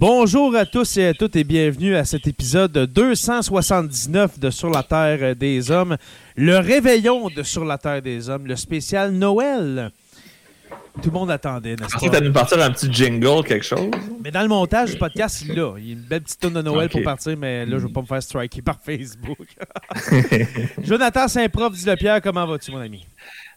Bonjour à tous et à toutes et bienvenue à cet épisode 279 de Sur la Terre des Hommes, le réveillon de Sur la Terre des Hommes, le spécial Noël. Tout le monde attendait, n'est-ce pas? Tu nous partir un petit jingle, quelque chose? Mais dans le montage du podcast, il a. Il y a une belle petite tonne de Noël pour partir, mais là, je ne veux pas me faire striker par Facebook. Jonathan Saint-Prof, dis-le Pierre, comment vas-tu, mon ami?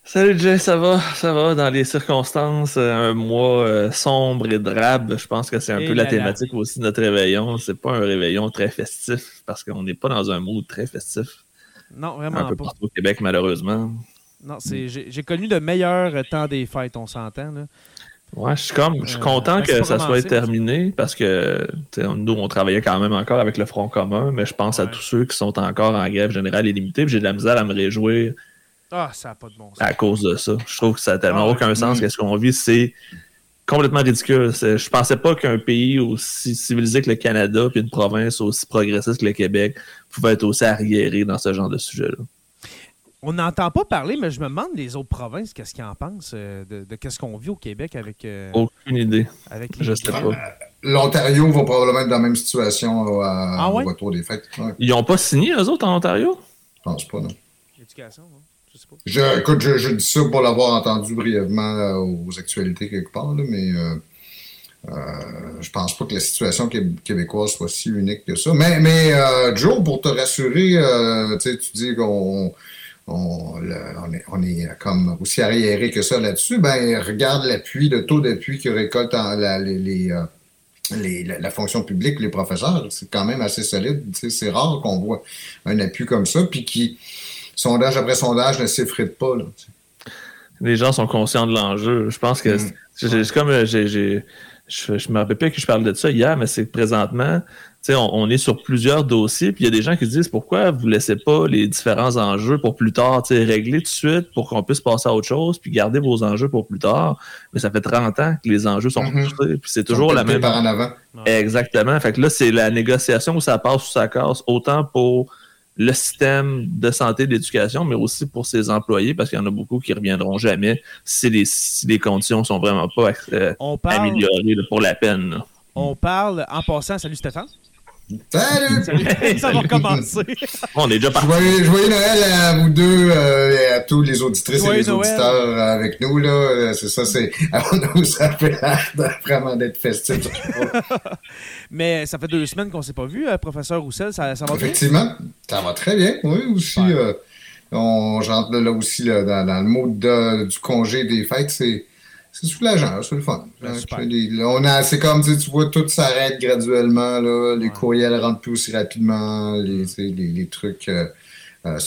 Salut Jay, ça va, ça va. Dans les circonstances, euh, un mois euh, sombre et drabe, je pense que c'est un peu la thématique aussi de notre réveillon. C'est pas un réveillon très festif parce qu'on n'est pas dans un mood très festif. Non, vraiment un peu partout au Québec, malheureusement. Non, c'est j'ai connu le meilleur temps des fêtes, on s'entend. Là. Ouais, je suis comme je suis euh, content que ça soit terminé parce que nous, on travaillait quand même encore avec le Front commun, mais je pense à tous ceux qui sont encore en grève générale et limitée. J'ai de la misère à me réjouir ah, ça n'a pas de bon sens. À cause de ça. Je trouve que ça n'a tellement ah, aucun sens. Qu'est-ce qu'on vit, c'est complètement ridicule. Je pensais pas qu'un pays aussi civilisé que le Canada, puis une province aussi progressiste que le Québec, pouvait être aussi arriéré dans ce genre de sujet-là. On n'entend pas parler, mais je me demande les autres provinces, qu'est-ce qu'ils en pensent euh, de, qu'est-ce qu'on vit au Québec avec. Euh, Aucune idée. Avec je sais pas. L'Ontario va probablement être dans la même situation à, ah au retour des fêtes. Ils n'ont pas signé, eux autres, en Ontario? Je pense pas, non. Éducation, non? Je, écoute, je, dis ça pour l'avoir entendu brièvement euh, aux actualités quelque part, mais euh, euh, je pense pas que la situation québécoise soit si unique que ça. Mais, mais Joe, pour te rassurer, tu dis qu'on on, est, comme aussi arriéré que ça là-dessus. Ben, regarde l'appui, le taux d'appui que récolte la, les, la, fonction publique, les professeurs. C'est quand même assez solide. C'est rare qu'on voit un appui comme ça, puis qui sondage après sondage ne s'effrite pas. Les gens sont conscients de l'enjeu. Je pense que mm. c'est comme euh, j'ai, je, je me rappelle pas que je parlais de ça hier, mais c'est que présentement, on, on, est sur plusieurs dossiers, puis il y a des gens qui se disent pourquoi vous ne laissez pas les différents enjeux pour plus tard, régler tout de suite pour qu'on puisse passer à autre chose, puis garder vos enjeux pour plus tard. Mais ça fait 30 ans que les enjeux sont poussés, puis c'est toujours la même. Par en avant. Exactement. Fait que là, c'est la négociation où ça passe ou ça casse, autant pour le système de santé et d'éducation, mais aussi pour ses employés, parce qu'il y en a beaucoup qui ne reviendront jamais si les, si les conditions sont vraiment pas euh, améliorées pour la peine. On parle, en passant, salut Stéphane. Salut! Ça va commencer. on est déjà parti. Joyeux, Noël à vous deux euh, et à tous les auditrices et les auditeurs avec nous. là. Euh, c'est ça, c'est. l'air vraiment d'être festif. Mais ça fait deux semaines qu'on ne s'est pas vu, euh, professeur Roussel. Ça, ça va Effectivement, ça va très bien. Oui, aussi. on rentre là, aussi dans, le mode du congé des fêtes. C'est c'est soulageant, c'est le fun. on a, c'est comme tu vois, tout s'arrête graduellement, là, les courriels rentrent plus aussi rapidement, les, les, trucs euh, euh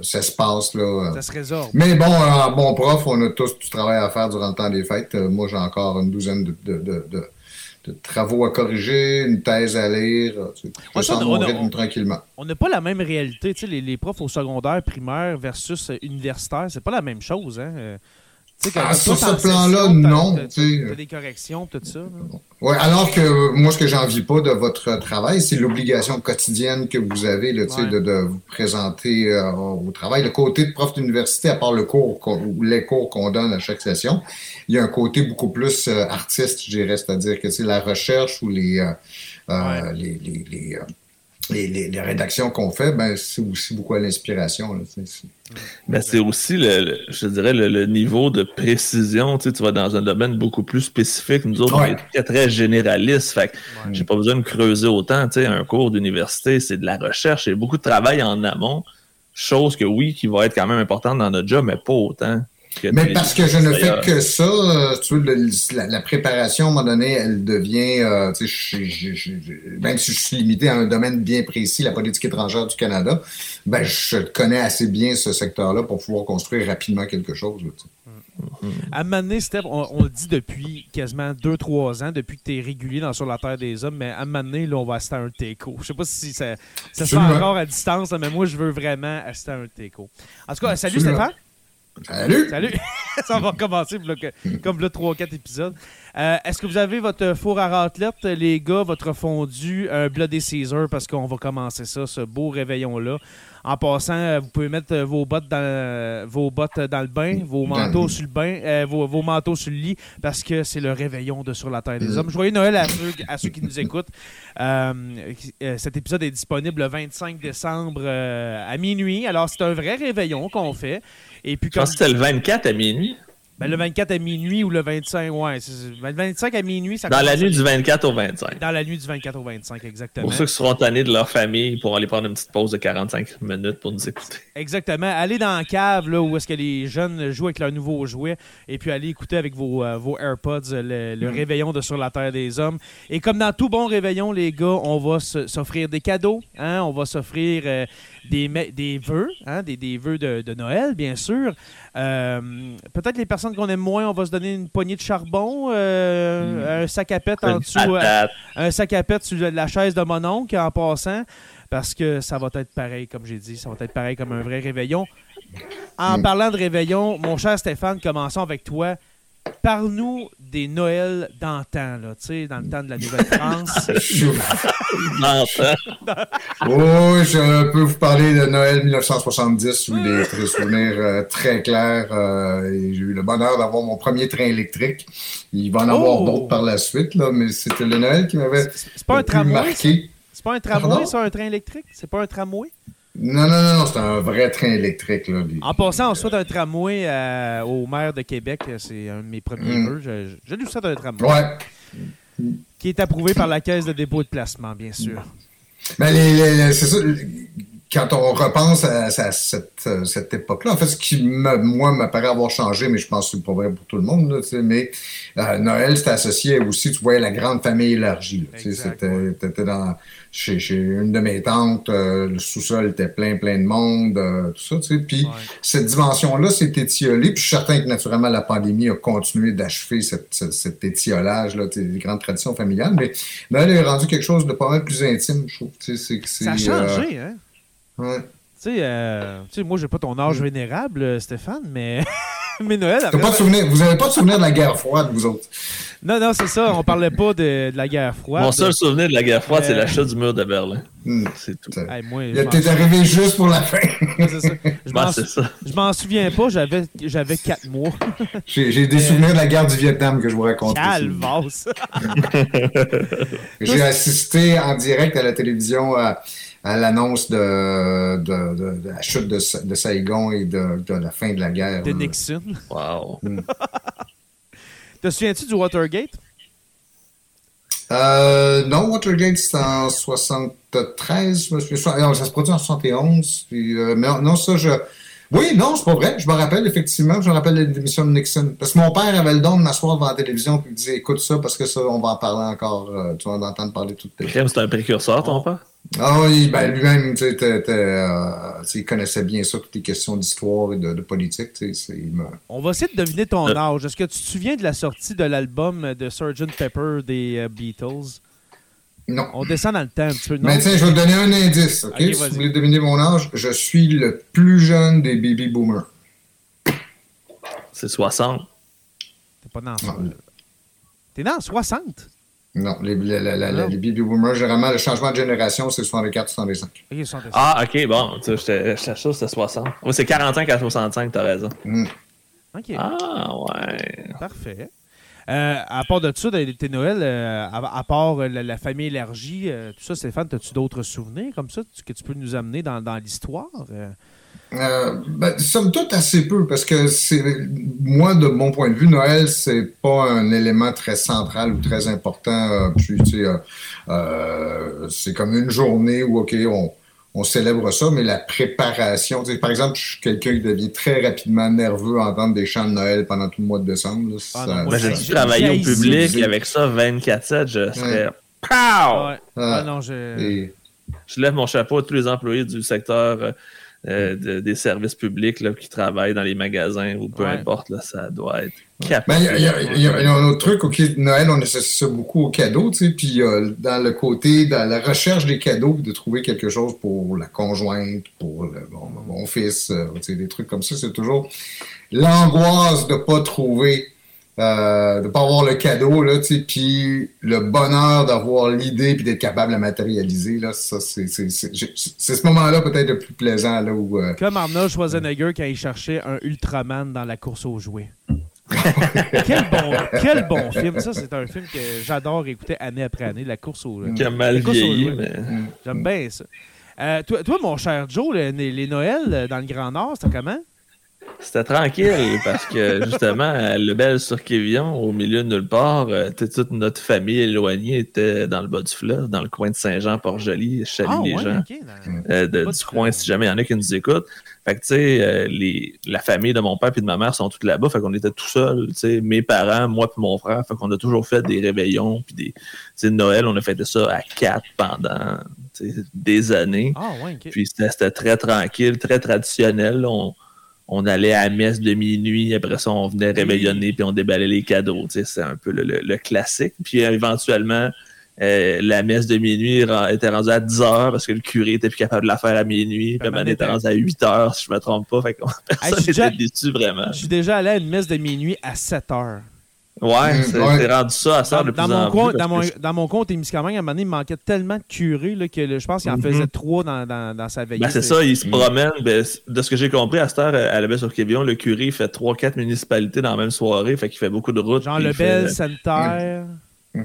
s'espacent. Là. Ça se résorbe. Mais bon, en bon prof, on a tous du travail à faire durant le temps des fêtes. Euh, moi, j'ai encore une douzaine de, de, de, travaux à corriger, une thèse à lire. Je on, mon rythme tranquillement. On n'a pas la même réalité. Tu sais, les, les, profs au secodaire, primaire versus universitaire, c'est pas la même chose. Hein? Ah, sur ce plan-là, non. Tu as des corrections, tout ça. Oui, alors que moi, ce que j'en vis pas de votre travail, c'est l'obligation quotidienne que vous avez là, de, de, vous présenter euh, au travail. Le côté de prof d'université, à part le cours ou les cours qu'on donne à chaque session, il y a un côté beaucoup plus euh, artiste, je dirais, c'est-à-dire que c'est la recherche ou les, euh, les, les les, les, rédactions qu'on fait, ben, c'est aussi beaucoup à l'inspiration. Ben, c'est aussi, le, je dirais, le, niveau de précision. Tu, sais, tu vas dans un domaine beaucoup plus spécifique. Nous autres, on est très, très généralistes. Fait j'ai pas besoin de creuser autant. Tu sais, un cours d'université, c'est de la recherche. Il y a beaucoup de travail en amont. Chose que oui, qui va être quand même importante dans notre job, mais pas autant. Mais parce que je ne fais que ça, euh, tu vois, la, préparation, à un moment donné, elle devient, euh, tu sais, même si je suis limité à un domaine bien précis, la politique étrangère du Canada, ben, je connais assez bien ce secteur-là pour pouvoir construire rapidement quelque chose. À un moment donné, Steph, on, le dit depuis quasiment 2-3 ans, depuis que tu es régulier dans Sur la Terre des Hommes, mais à un moment donné, là, on va assister à un TECO. Je sais pas si ça, ça se fait encore à distance, mais moi, je veux vraiment assister à un TECO. En tout cas, salut Stéphane. Salut! Salut! ça va recommencer comme le 3-4 épisodes. Euh, Est-ce que vous avez votre four à raclette, les gars, votre fondu, un Bloody Caesar, parce qu'on va commencer ça, ce beau réveillon-là? En passant, euh, vous pouvez mettre euh, vos bottes dans, euh, vos bottes dans le bain, vos manteaux sur le bain, euh, vos, vos manteaux sur le lit, parce que c'est le réveillon de Sur la Terre des Hommes. Joyeux Noël à ceux, à ceux qui nous écoutent. Euh, cet épisode est disponible le 25 décembre euh, à minuit. Alors, c'est un vrai réveillon qu'on fait. Et puis, Je pense que c'était le 24 à minuit. Ben, le 24 à minuit ou le 25, ouais. c'est- Le 25 à minuit, ça Dans la nuit du 24 au 25. Dans la nuit du 24 au 25, exactement. Pour ceux qui seront tannés de leur famille pour aller prendre une petite pause de 45 minutes pour nous écouter. Exactement. Allez dans la cave là, où est-ce que les jeunes jouent avec leurs nouveaux jouets et puis allez écouter avec vos, euh, vos AirPods le, le réveillon de Sur la Terre des Hommes. Et comme dans tout bon réveillon, les gars, on va s'offrir des cadeaux. hein. On va s'offrir euh, des, vœux, hein, des, des vœux de, de Noël, bien sûr. Euh, Peut-être les personnes qu'on aime moins, on va se donner une poignée de charbon, euh, un sac à pète en dessous. euh, un sac à pète sur la chaise de mon oncle en passant, parce que ça va être pareil, comme j'ai dit, ça va être pareil comme un vrai réveillon. En Mm. parlant de réveillon, mon cher Stéphane, commençons avec toi. Parle-nous des Noëls d'antan, là, tu sais, dans le temps de la Nouvelle-France. Mentant. Oui, je peux vous parler de Noël 1970 où des souvenirs euh, très clairs. euh, J'ai eu le bonheur d'avoir mon premier train électrique. Il va en avoir Oh! d'autres par la suite, là, mais c'était le Noël qui m'avait C'est pas un le plus tramway, ça? marqué. C'est pas un tramway, ça, un train électrique? C'est pas un tramway? Non, non, non, c'est un vrai train électrique. Là, En passant, on souhaite un tramway euh, au maire de Québec. C'est un de mes premiers Mm. vœux. Je, je, je lui souhaite un tramway. Ouais. Qui est approuvé par la Caisse de dépôt et de placement, bien sûr. Ben, c'est ça. Quand on repense à, à cette, euh, cette époque-là, en fait, ce qui, me, moi, m'apparaît avoir changé, mais je pense que c'est pas vrai pour tout le monde, là, mais euh, Noël, c'était associé aussi, tu voyais la grande famille élargie. tu C'était t'étais dans, chez, chez une de mes tantes, euh, le sous-sol était plein, plein de monde, euh, tout ça, tu sais. Puis Ouais. cette dimension-là s'est étiolée, puis je suis certain que naturellement la pandémie a continué d'achever cette, cette- cet étiolage-là, tu sais, des grandes traditions familiales, mais Noël est rendu quelque chose de pas mal plus intime, je trouve. Tu sais, c'est Ça a euh, changé, hein? ouais. Tu sais, euh, moi, j'ai pas ton âge vénérable, euh, Stéphane, mais, mais Noël. Pas de souvenir, vous n'avez pas de souvenir de la guerre froide, vous autres? Non, non, c'est ça. On parlait pas de, de la guerre froide. Mon seul souvenir de la guerre froide, c'est Euh, l'achat du mur de Berlin. Hmm. C'est tout. T'es Hey, moi, t'es arrivé juste pour la fin. c'est ça. Je m'en sou- souviens pas, j'avais j'avais 4 mois. J'ai des souvenirs de la guerre du Vietnam que je vous raconte. aussi. Calvasse. J'ai assisté en direct à la télévision à, à l'annonce de, de, de- de la chute de, Sa- de Saigon et de, de la fin de la guerre. De. Nixon. Wow. Te souviens-tu du Watergate? Euh, non, Watergate, c'est en 73. je me souviens. Non, ça se produit en 71. Puis, euh, mais non, ça, je. Oui, non, c'est pas vrai. Je me rappelle, effectivement. Je me rappelle l'émission de Nixon. Parce que mon père avait le don de m'asseoir devant la télévision et me disait écoute ça, parce que ça, on va en parler encore. euh, tu vas en entendre parler toute. Crème, c'est un précurseur, ton père? Ah oui, ben lui-même, euh, il connaissait bien ça, toutes les questions d'histoire et de, de politique. tu sais, c'est- il me- On va essayer de deviner ton Euh. âge. Est-ce que tu te souviens de la sortie de l'album de Sgt. Pepper des euh, Beatles? Non. On descend dans le temps un petit peu. Non? Mais tiens, je vais te donner un indice, OK? Si vous voulez deviner mon âge, je suis le plus jeune des baby boomers. C'est 60. T'es pas dans. T'es dans 60? Non, les, les- les- les- Non. les baby boomers, généralement, le changement de génération, c'est 64-65. Ok, 65. Ah, ok, bon. Tu sais, j'étais sûr que c'était 60. Oui, c'est 45 à 65, t'as raison. Hmm. Ok, Ah, ouais. parfait. Euh, à part de ça, tes Noël, euh, à, à part euh, la, la famille élargie, euh, tout ça, Stéphane, as-tu d'autres souvenirs comme ça tu- que tu peux nous amener dans, dans l'histoire? Euh, ben, somme toute assez peu, parce que c'est moi, de mon point de vue, Noël, c'est pas un élément très central ou très important. euh, puis, tu sais, euh, euh, c'est comme une journée où, OK, on, on célèbre ça, mais la préparation, tu sais, par exemple, je suis quelqu'un qui devient très rapidement nerveux à entendre des chants de Noël pendant tout le mois de décembre. là. Ah Ça- non, moi, Ben, j'ai- dû travailler au public j'ai- avec ça 24-7, je serais. Ouais. Pow! ouais. Ah, Ah non, je... et- Je lève mon chapeau à tous les employés du secteur euh, de- des services publics là, qui travaillent dans les magasins ou peu Ouais. importe, là, ça doit être capable. Ben, il y a, y y y un autre truc, OK, Noël, on associe ça beaucoup aux cadeaux, tu sais, puis euh, dans le côté, dans la recherche des cadeaux, de trouver quelque chose pour la conjointe, pour le- bon, mon fils, euh, tu sais, des trucs comme ça, c'est toujours l'angoisse de pas trouver euh, de pas avoir le cadeau, là, tu sais, puis le bonheur d'avoir l'idée puis d'être capable de la matérialiser, là, ça, c'est, c'est, c'est, c'est ce moment-là peut-être le plus plaisant, là, où... Euh... Comme Arnold Schwarzenegger quand il cherchait un Ultraman dans la course aux jouets. quel, bon, quel bon film. Ça, c'est un film que j'adore écouter année après année, La course aux, Qui a mal vieilli, mais... J'aime bien ça. Euh, toi, toi, mon cher Joe, les, les Noëls dans le Grand Nord, c'était comment? C'était tranquille parce que justement, le bel sur Kévillon, au milieu de nulle part, euh, toute notre famille éloignée était dans le bas du fleuve, dans le coin de Saint-Jean-Port-Joli. Je salue Ah, les ouais, gens euh, de- du coin, si jamais il y en a qui nous écoutent. Fait que tu sais, euh, la famille de mon père et de ma mère sont toutes là-bas. Fait qu'on était tout seuls, tu sais, mes parents, moi puis mon frère. Fait qu'on a toujours fait des réveillons puis des, tu sais, Noël, on a fait ça à quatre pendant des années. Ah, ouais. Puis c'était c'était très tranquille, très traditionnel. On, on allait à messe de minuit, après ça, on venait réveillonner, puis on déballait les cadeaux. tu sais, C'est un peu le, le- le classique. Puis éventuellement, euh, la messe de minuit était rendue à 10 heures parce que le curé était plus capable de la faire à minuit. Puis ben, était rendue à 8 heures, si je me trompe pas. Fait que personne n'était déçu vraiment. Je suis déjà allé à une messe de minuit à 7 heures. Ouais, Mm, c'est ouais. c'est rendu ça à ça Dans, de plus dans mon en plus. dans, mon, parce que dans mon compte Témiscamingue, à un moment donné, il manquait tellement de curés là, que je pense qu'il en Mhm. faisait trois dans, dans, dans sa veillée. Ben, c'est ça, il se promène. Ben, de ce que j'ai compris, à cette heure, à la baie sur Quévillon, le curé il fait 3-4 municipalités dans la même soirée, fait qu'il fait beaucoup de routes. Genre le bel fait- sanitaire.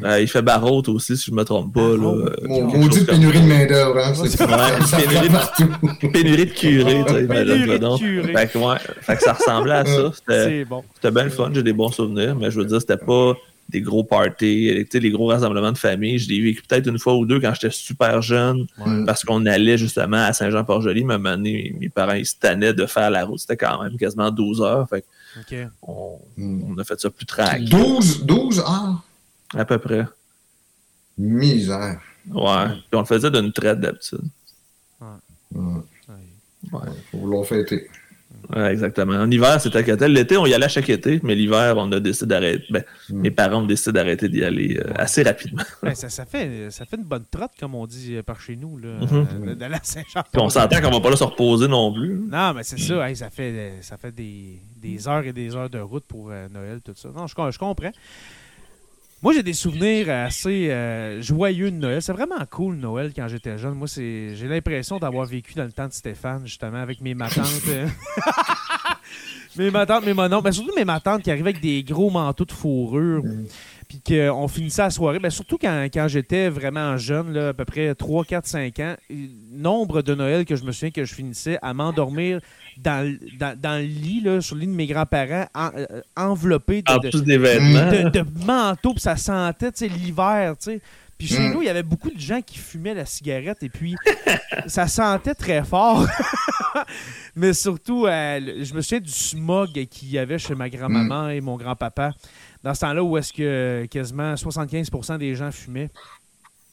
Euh, il fait Barraute aussi, si je me trompe pas. Là. Euh, Mon comme pénurie de main-d'œuvre, hein. C'est Ouais, pénurie de- partout. ça. Pénurie de curés, tu sais. ben, Pénurie de donc. curés. Fait que, ouais, fait que ça ressemblait à ça. C'était bon. bien le fun, j'ai des bons souvenirs, mais je veux dire, c'était pas des gros parties, tu sais, les gros rassemblements de famille. Je l'ai vécu peut-être une fois ou deux quand j'étais super jeune, Ouais. parce qu'on allait justement à Saint-Jean-Port-Joli, mais à un moment donné, mes parents, ils se tannaient de faire la route. C'était quand même quasiment 12 heures. Fait OK. qu'on Mm. on a fait ça plus tranquille, 12, 12 heures? À peu près. Misère. Ouais. Puis on le faisait d'une traite d'habitude. Ouais. Ouais. Faut vouloir fêter. Ouais, exactement. En hiver, c'était à Catel. L'été, on y allait chaque été, mais l'hiver, on a décidé d'arrêter. Ben, Mm. Mes parents ont décidé d'arrêter d'y aller euh, assez rapidement. Ben, ça, ça, fait, ça fait une bonne trotte, comme on dit euh, par chez nous, là, euh, d'aller à Saint-Jean. Puis on s'entend qu'on va pas là se reposer non plus. Non, mais c'est ça. hey, ça fait, ça fait des, des heures et des heures de route pour euh, Noël, tout ça. Non, je comprends. Moi, j'ai des souvenirs assez euh, joyeux de Noël. C'est vraiment cool, Noël, quand j'étais jeune. Moi, c'est j'ai l'impression d'avoir vécu dans le temps de Stéphane, justement, avec mes matantes. euh. mes matantes, mes mononcles. Mais surtout mes matantes qui arrivaient avec des gros manteaux de fourrure. Puis qu'on finissait la soirée. Ben, surtout quand, quand j'étais vraiment jeune, là, à peu près 3, 4, 5 ans. Nombre de Noël que je me souviens que je finissais à m'endormir dans, le- dans, dans le lit, là, sur le lit de mes grands-parents, en- euh, enveloppé de, En de- de, de manteaux, puis ça sentait, tu sais, l'hiver, tu sais. Puis chez Mm. nous, il y avait beaucoup de gens qui fumaient la cigarette et puis ça sentait très fort. Mais surtout, euh, je me souviens du smog qu'il y avait chez ma grand-maman et mon grand-papa. Dans ce temps-là où est-ce que euh, quasiment 75% des gens fumaient.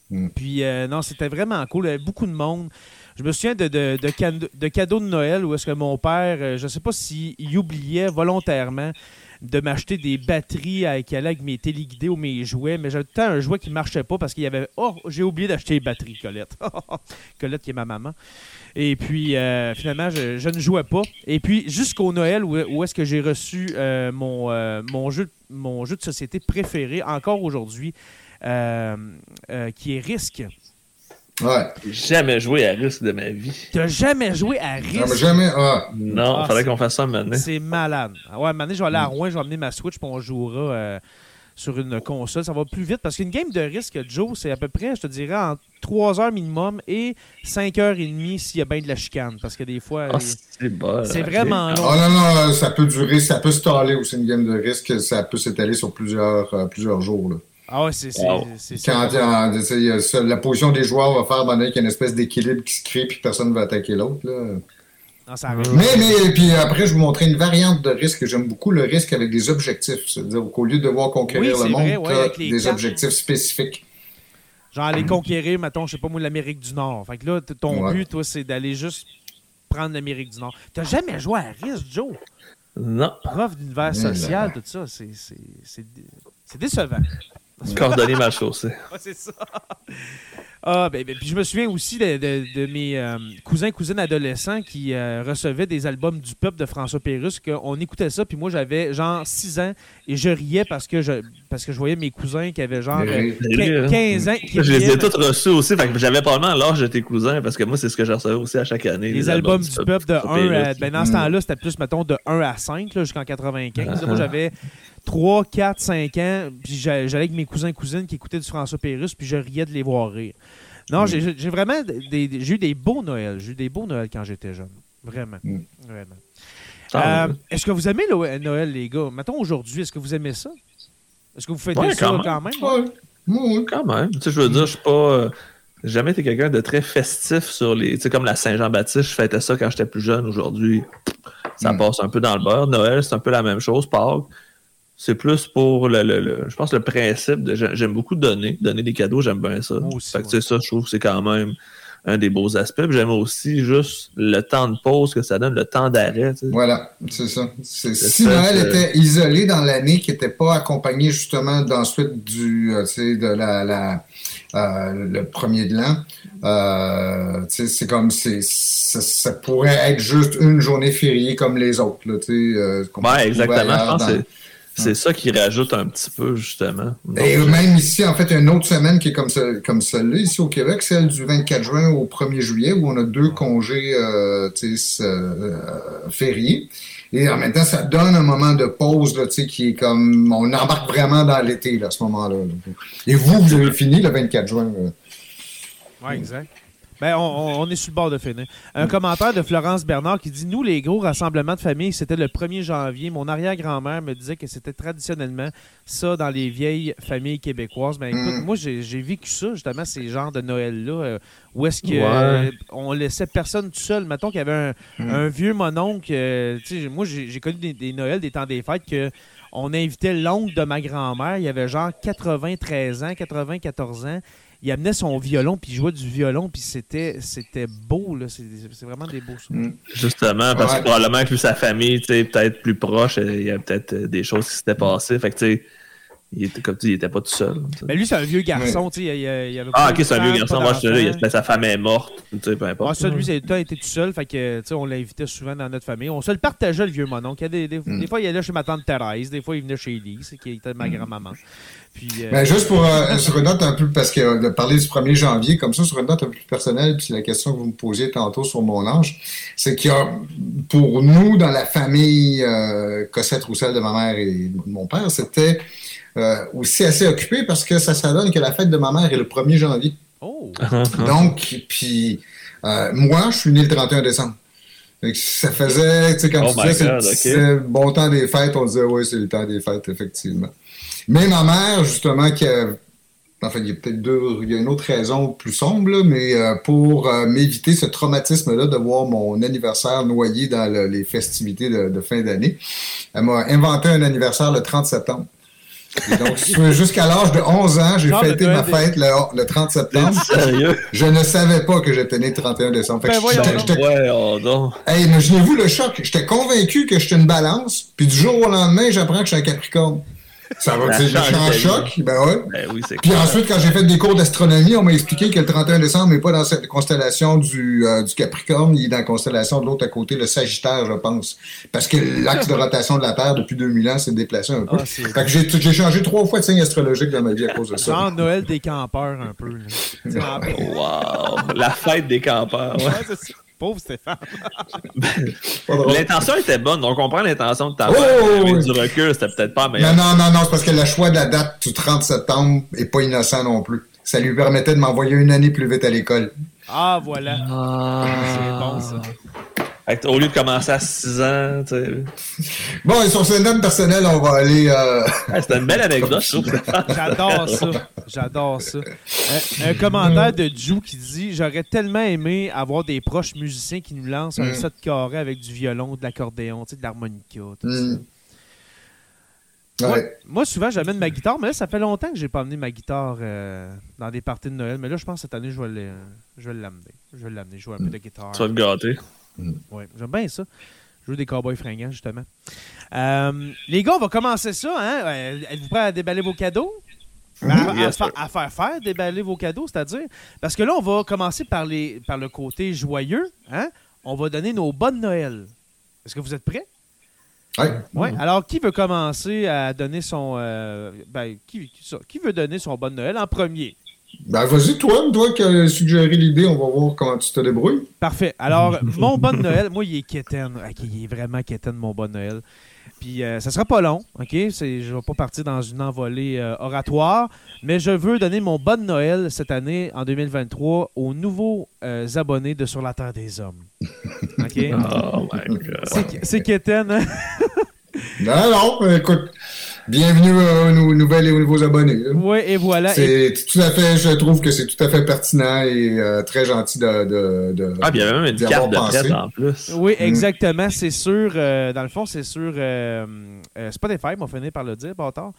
Mm. Puis euh, non, c'était vraiment cool. Il y avait beaucoup de monde. Je me souviens de, de, de, cadeaux de Noël où est-ce que mon père, euh, je sais pas s'il oubliait volontairement de m'acheter des batteries à, qui allaient avec mes téléguidés ou mes jouets, mais j'avais tout le temps un jouet qui marchait pas parce qu'il y avait Oh, j'ai oublié d'acheter les batteries, Colette. Colette qui est ma maman. Et puis euh, finalement, je, ne jouais pas. Et puis jusqu'au Noël où, où est-ce que j'ai reçu euh, mon, mon, jeu, mon jeu de société préféré, encore aujourd'hui, qui est Risk. Ouais. J'ai jamais joué à risque de ma vie. T'as jamais joué à Non, mais Risk? jamais. Ah. Non, Ah, il fallait qu'on fasse ça maintenant. C'est malade. Ah Ouais, maintenant, je vais aller Mm. à Rouen, je vais amener ma Switch, puis on jouera euh, sur une console. Ça va plus vite parce qu'une game de risque, Joe, c'est à peu près, je te dirais, en 3 heures minimum et 5 heures et demie s'il y a bien de la chicane. Parce que des fois, Ah, euh, c'est bon. c'est ok. vraiment long. Ah non, non, ça peut durer, ça peut se taler aussi une game de risque, ça peut s'étaler sur plusieurs, euh, plusieurs jours. Là. Ah ouais, c'est c'est- Wow. c'est ça. Quand la position des joueurs va faire qu'il y a une espèce d'équilibre qui se crée puis personne ne va attaquer l'autre. là. Non, ça arrive. Mais, mais puis après, je vais vous montrer une variante de risque que j'aime beaucoup, le risque avec des objectifs. C'est-à-dire qu'au lieu de devoir conquérir Oui, le monde, vrai, ouais, des cartes. objectifs spécifiques. Genre aller conquérir, mettons, je sais pas moi, l'Amérique du Nord. Fait que là, ton Ouais. but, toi, c'est d'aller juste prendre l'Amérique du Nord. T'as jamais joué à Risk, Joe? Non. Prof d'univers social, tout ça, c'est décevant. Cordonnier mal chaussé. ouais, c'est ça. Ah, ben, ben, puis je me souviens aussi de, de- de mes euh, cousins, cousines adolescents qui euh, recevaient des albums du peuple de François Pérusse, qu'on écoutait ça, puis moi j'avais genre 6 ans et je riais parce que je, parce que je voyais mes cousins qui avaient genre Mais- euh, Mais rire, hein. 15 ans qui Je les ai tous reçus aussi. Fait que j'avais probablement l'âge de tes cousins parce que moi, c'est ce que je recevais aussi à chaque année. Les albums du peuple de 1 à. Pérus. Ben dans ce Mm. temps-là, c'était plus, mettons, de 1 à 5 là, jusqu'en 95. Ah. Moi, j'avais 3, 4, 5 ans. Puis j'a- j'allais avec mes cousins et cousines qui écoutaient du François Pérusse, puis je riais de les voir rire. Non, Mm. j'ai vraiment. Des, des- j'ai eu des beaux Noëls. J'ai eu des beaux Noëls quand j'étais jeune. Vraiment. Mm. Vraiment. Ah, Euh, est-ce que vous aimez le Noël, les gars? Mettons aujourd'hui, est-ce que vous aimez ça? Est-ce que vous faites Ouais, ça quand quand même. Ouais? Quand même. Tu sais, je veux dire, je suis pas. euh, jamais été quelqu'un de très festif sur les. Tu sais, comme la Saint-Jean-Baptiste, je fêtais ça quand j'étais plus jeune. Aujourd'hui, ça Mm. passe un peu dans le beurre. Noël, c'est un peu la même chose. Pâques, c'est plus pour le, le- le- Je pense le principe de. j'ai- J'aime beaucoup donner. Donner des cadeaux, j'aime bien ça. Moi aussi, Fait que, ouais. tu sais, ça, je trouve que c'est quand même un des beaux aspects. Puis J'aime aussi juste le temps de pause que ça donne, le temps d'arrêt. tu sais. Voilà, c'est ça. C'est- Si ça, Noël était isolé dans l'année, qui n'était pas accompagné justement d'ensuite du, euh, tu sais, de la, la euh, le premier de l'an, euh, tu sais, c'est comme c'est ça, ça pourrait être juste une journée fériée comme les autres, là, tu sais. euh, Ouais, exactement. Je pense que dans- c'est- c'est ça qui rajoute un petit peu, justement. Et même ici, en fait, il y a une autre semaine qui est comme, ce- comme celle-là, ici au Québec, celle du 24 juin au 1er juillet, où on a deux congés euh, euh, fériés. Et en même temps, ça donne un moment de pause là, tu sais, qui est comme... On embarque vraiment dans l'été là, à ce moment-là. là. Et vous, vous avez fini le 24 juin. Oui, exact. Ben, on, est sur le bord de finir. Un commentaire de Florence Bernard qui dit Nous, les gros rassemblements de famille, c'était le 1er janvier. Mon arrière-grand-mère me disait que c'était traditionnellement ça dans les vieilles familles québécoises. Ben, écoute, Mm. moi, j'ai vécu ça, justement, ces genres de Noël-là, euh, où est-ce Ouais. euh, on laissait personne tout seul. Mettons qu'il y avait un, Mm. un vieux mononcle. euh, moi, j'ai j'ai connu des, des Noëls, des temps des fêtes que. On invitait l'oncle de ma grand-mère, il avait genre 93 ans, 94 ans il amenait son violon puis il jouait du violon puis c'était c'était beau là c'est c'est vraiment des beaux souvenirs. Justement, parce Ouais. que probablement que sa famille, tu sais, peut-être plus proche, il y a peut-être euh, des choses qui s'étaient passées. Fait que, tu sais, il était, comme tu dis, il était pas tout seul. Mais lui c'est un vieux garçon tu sais il, il- il avait ah, ok, c'est un vieux garçon. Moi, je d'enfant. ben, sa femme est morte. Tu sais, peu Ah, importe. ça, lui, temps été tout seul. Fait que, tu sais, on l'invitait souvent dans notre famille. On se le partageait, le vieux mononcle. Il Des, des, Mm. des fois, il allait chez ma tante Thérèse. Des fois, il venait chez Elise, qui était ma grand-maman. Puis, euh, Ben, juste pour euh, sur une note un peu, parce que euh, de parler du 1er janvier, comme ça, sur une note un peu plus personnelle, puis la question que vous me posiez tantôt sur mon âge, c'est qu'il y a, pour nous, dans la famille euh, Cossette-Roussel de ma mère et de mon père, c'était euh, aussi assez occupé parce que ça s'adonne que la fête de ma mère est le 1er janvier. Oh! Donc, puis euh, moi, je suis né le 31 décembre. Ça faisait, tu sais, quand Oh tu disais, God, c'est ok. c'est le bon temps des fêtes, on disait, oui, c'est le temps des fêtes, effectivement. Mais ma mère, justement, qui a, en fait, il y a peut-être deux, il y a une autre raison plus sombre, là, mais euh, pour euh, m'éviter ce traumatisme-là de voir mon anniversaire noyé dans le- les festivités de, de fin d'année, elle m'a inventé un anniversaire le 30 septembre. Et donc, jusqu'à l'âge de 11 ans, j'ai fêté Noël ma des- fête le, le 30 septembre. Sérieux? Je ne savais pas que j'étais né le 31 décembre. Fait que Ben voyons j'étais- donc. j'étais- Ouais, donc. Hey, imaginez-vous le choc. J'étais convaincu que j'étais une balance, puis du jour au lendemain, j'apprends que je suis un Capricorne. Ça va, ta vie. choc. Ben ouais. Ben oui, c'est Puis clair. ensuite, quand j'ai fait des cours d'astronomie, on m'a expliqué que le 31 décembre n'est pas dans cette constellation du, euh, du Capricorne, il est dans la constellation de l'autre à côté, le Sagittaire, je pense. Parce que l'axe de rotation de la Terre depuis 2000 ans s'est déplacé un peu. Ah, c'est- fait que j'ai j'ai changé trois fois de signe astrologique dans ma vie à cause de ça. Genre Noël des campeurs, un peu. Wow! La fête des campeurs. ouais. Ouais, c'est ça. Pauvre Stéphane. Drôle. L'intention était bonne, on comprend l'intention de ta Oh, oh, mais oui. du recul, c'était peut-être pas Non, meilleur. non, non, non, c'est parce que le choix de la date du 30 septembre est pas innocent non plus. Ça lui permettait de m'envoyer une année plus vite à l'école. Ah, voilà. Ah. C'est bon, ça. Fait que au lieu de commencer à 6 ans, tu sais. Bon, et sur ce note personnelle, on va aller. euh, Ouais, C'était une belle anecdote, je trouve. J'adore ça. J'adore ça. Un, un commentaire de Jou qui dit J'aurais tellement aimé avoir des proches musiciens qui nous lancent un Mm. set carré avec du violon, de l'accordéon, tu sais, de l'harmonica. tout ça. hmm. Moi, Ouais. moi, souvent, j'amène ma guitare, mais là, ça fait longtemps que j'ai pas amené ma guitare euh, dans des parties de Noël. Mais là, je pense que cette année, je vais le- je vais l'amener. Je vais l'amener, jouer un peu de guitare. Tu vas te gâter. Ouais, j'aime bien ça. Jouer des cowboys fringants, justement. Euh, les gars, on va commencer ça. Hein? Euh, Êtes-vous prêts à déballer vos cadeaux? Ben, à, faire faire, déballer vos cadeaux, c'est-à-dire. Parce que là, on va commencer par, les, par le côté joyeux. Hein? On va donner nos bonnes Noël. Est-ce que vous êtes prêts? Oui. Ouais. Alors, qui veut commencer à donner son. Euh, ben, qui, qui, veut donner son bonne Noël en premier? Ben, vas-y, toi, toi qui as suggéré l'idée, on va voir comment tu te débrouilles. Parfait. Alors, mon bonne Noël, moi, il est quétaine. il est vraiment quétaine, mon bon Noël. Puis euh, ça sera pas long, OK? Je ne vais pas partir dans une envolée euh, oratoire, mais je veux donner mon bon Noël cette année, en 2023, aux nouveaux euh, abonnés de Sur la Terre des Hommes. OK? Oh my God. C'est Kéten, hein? non, non, écoute, Bienvenue aux nouvelles et aux nouveaux abonnés. Oui, et voilà. C'est tout à fait, je trouve que c'est tout à fait pertinent et euh, très gentil de, de, de Ah, il y avait même une carte de prête en plus. Oui, mm. exactement. C'est sûr, euh, dans le fond, c'est sûr, euh, Spotify m'a fini par le dire, pas tard.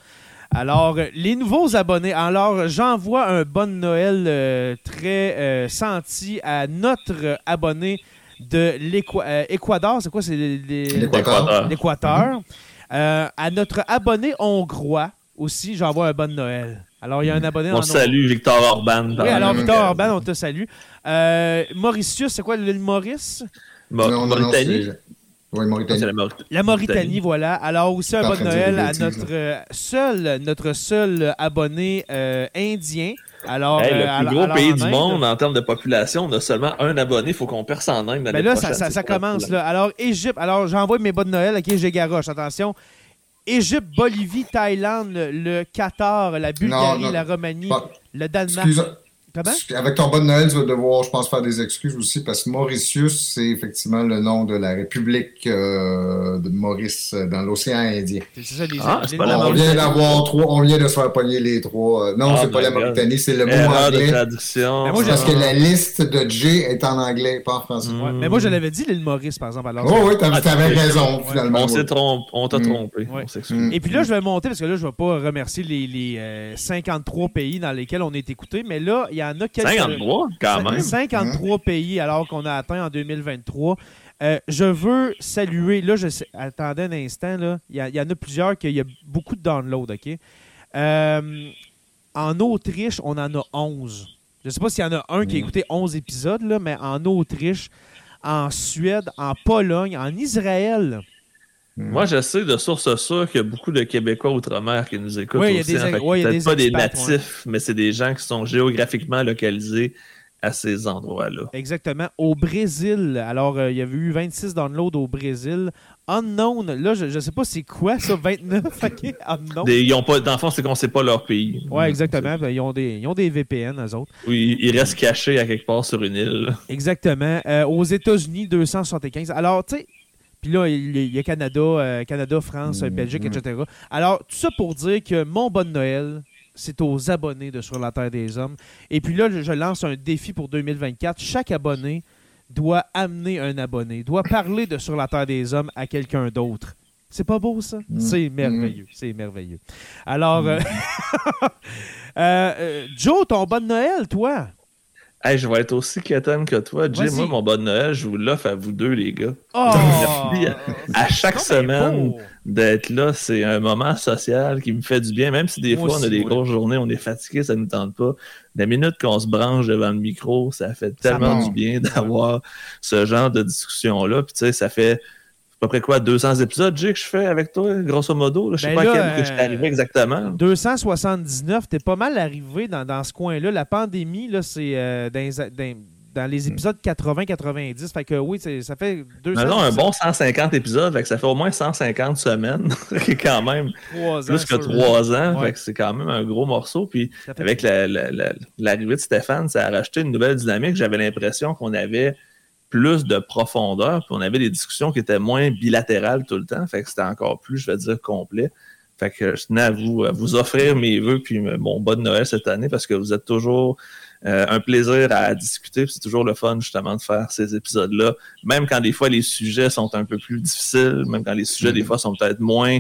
Alors, les nouveaux abonnés. Alors, j'envoie un bon Noël très senti à notre abonné de l'Équateur. C'est quoi? C'est l'Équateur. L'Équateur. Euh, à notre abonné hongrois aussi, j'envoie un bon Noël. Alors, il y a un abonné On salue Victor Orban. Oui, alors Victor Orban, on te salue. Euh, Mauritius, c'est quoi l'île Maurice? Mauritanie? Oui, Mauritanie. la, Mauritanie. voilà. Alors aussi un bon Noël à notre euh, seul, notre seul abonné indien. Alors, le plus gros pays du monde en termes de population, on a seulement un abonné. Il faut qu'on perce en Inde. Mais là, ça, ça, commence. Là. Alors, Égypte. Alors, j'envoie mes bonnes Noël. OK, j'ai garoche. Attention. Égypte, Bolivie, Thaïlande, le Qatar, la Bulgarie, la Roumanie, le Danemark. Avec ton bon Noël, tu vas devoir, je pense, faire des excuses aussi parce que Mauritius, c'est effectivement le nom de la République euh, de Maurice euh, dans l'océan Indien. C'est ça, les, ah, les on vient d'avoir trois, on vient de se faire pogner les trois. Euh, non, ah, c'est pas la Mauritanie, c'est le mot anglais. De traduction. parce que la liste de J est en anglais, pas en français. mais moi, je l'avais dit, l'île Maurice, par exemple. Alors, oh, oui, tu avais, raison, finalement. On t'a mm. trompé. Mm. Et puis là, je vais monter parce que là, je ne vais pas remercier les, les 53 pays dans lesquels on est écouté, mais là, il y en a quelques 53, quand même. 53 pays alors qu'on a atteint en 2023. Euh, je veux saluer, là, je attendez un instant, là. Il y, en a plusieurs qu'il y a beaucoup de downloads, OK? Euh, en Autriche, on en a 11. Je ne sais pas s'il y en a un qui a écouté 11 épisodes, là, mais en Autriche, en Suède, en Pologne, en Israël. Moi, je sais de source sûre qu'il y a beaucoup de Québécois outre-mer qui nous écoutent oui, aussi. Des, peut-être pas des natifs, mais c'est des gens qui sont géographiquement localisés à ces endroits-là. Exactement. Au Brésil, alors euh, il y avait eu 26 downloads au Brésil. Unknown, là, je ne sais pas c'est quoi ça, 29, ok, Unknown. ils ont pas, dans le fond, c'est qu'on ne sait pas leur pays. Oui, exactement. Ben, ils, ont des, ils ont des VPN, eux autres. Oui, ils restent cachés à quelque part sur une île. Exactement. Euh, aux États-Unis, 275. Alors, tu sais, puis là, il y a Canada, euh, Canada, France, mm-hmm. Belgique, etc. Alors, tout ça pour dire que mon bon Noël, c'est aux abonnés de Sur la Terre des Hommes. Et puis là, je lance un défi pour 2024. Chaque abonné doit amener un abonné, doit parler de Sur la Terre des Hommes à quelqu'un d'autre. C'est pas beau, ça? Mm-hmm. C'est merveilleux. C'est merveilleux. Alors, euh, euh, Joe, ton bon Noël, toi? Hey, je vais être aussi quétaine que toi. Jim, moi, mon bon Noël, je vous l'offre à vous deux, les gars. Oh, à chaque semaine d'être là. C'est un moment social qui me fait du bien. Même si des fois, on a des grosses journées, on est fatigué, ça ne nous tente pas. La minute qu'on se branche devant le micro, ça fait tellement du bien d'avoir ce genre de discussion-là. Puis tu sais, ça fait à peu près quoi, 200 épisodes, Jay, que je fais avec toi, grosso modo? Je sais ben pas à quel que je suis arrivé exactement. 279, t'es pas mal arrivé dans, dans ce coin-là. La pandémie, là, c'est euh, dans, les épisodes 80-90. Fait que oui, ça fait 200. Non, un bon 150 épisodes, fait que ça fait au moins 150 semaines, quand même plus que 3 ans. Fait que c'est quand même un gros morceau. Puis avec l'arrivée de Stéphane, ça a rajouté une nouvelle dynamique. J'avais l'impression qu'on avait plus de profondeur, puis on avait des discussions qui étaient moins bilatérales tout le temps, fait que c'était encore plus, je vais dire, complet. Fait que je tenais à vous, vous offrir mes vœux puis mon bon Noël cette année parce que vous êtes toujours euh, un plaisir à discuter. C'est toujours le fun justement de faire ces épisodes-là. Même quand des fois les sujets sont un peu plus difficiles, même quand les sujets des mm-hmm. fois sont peut-être moins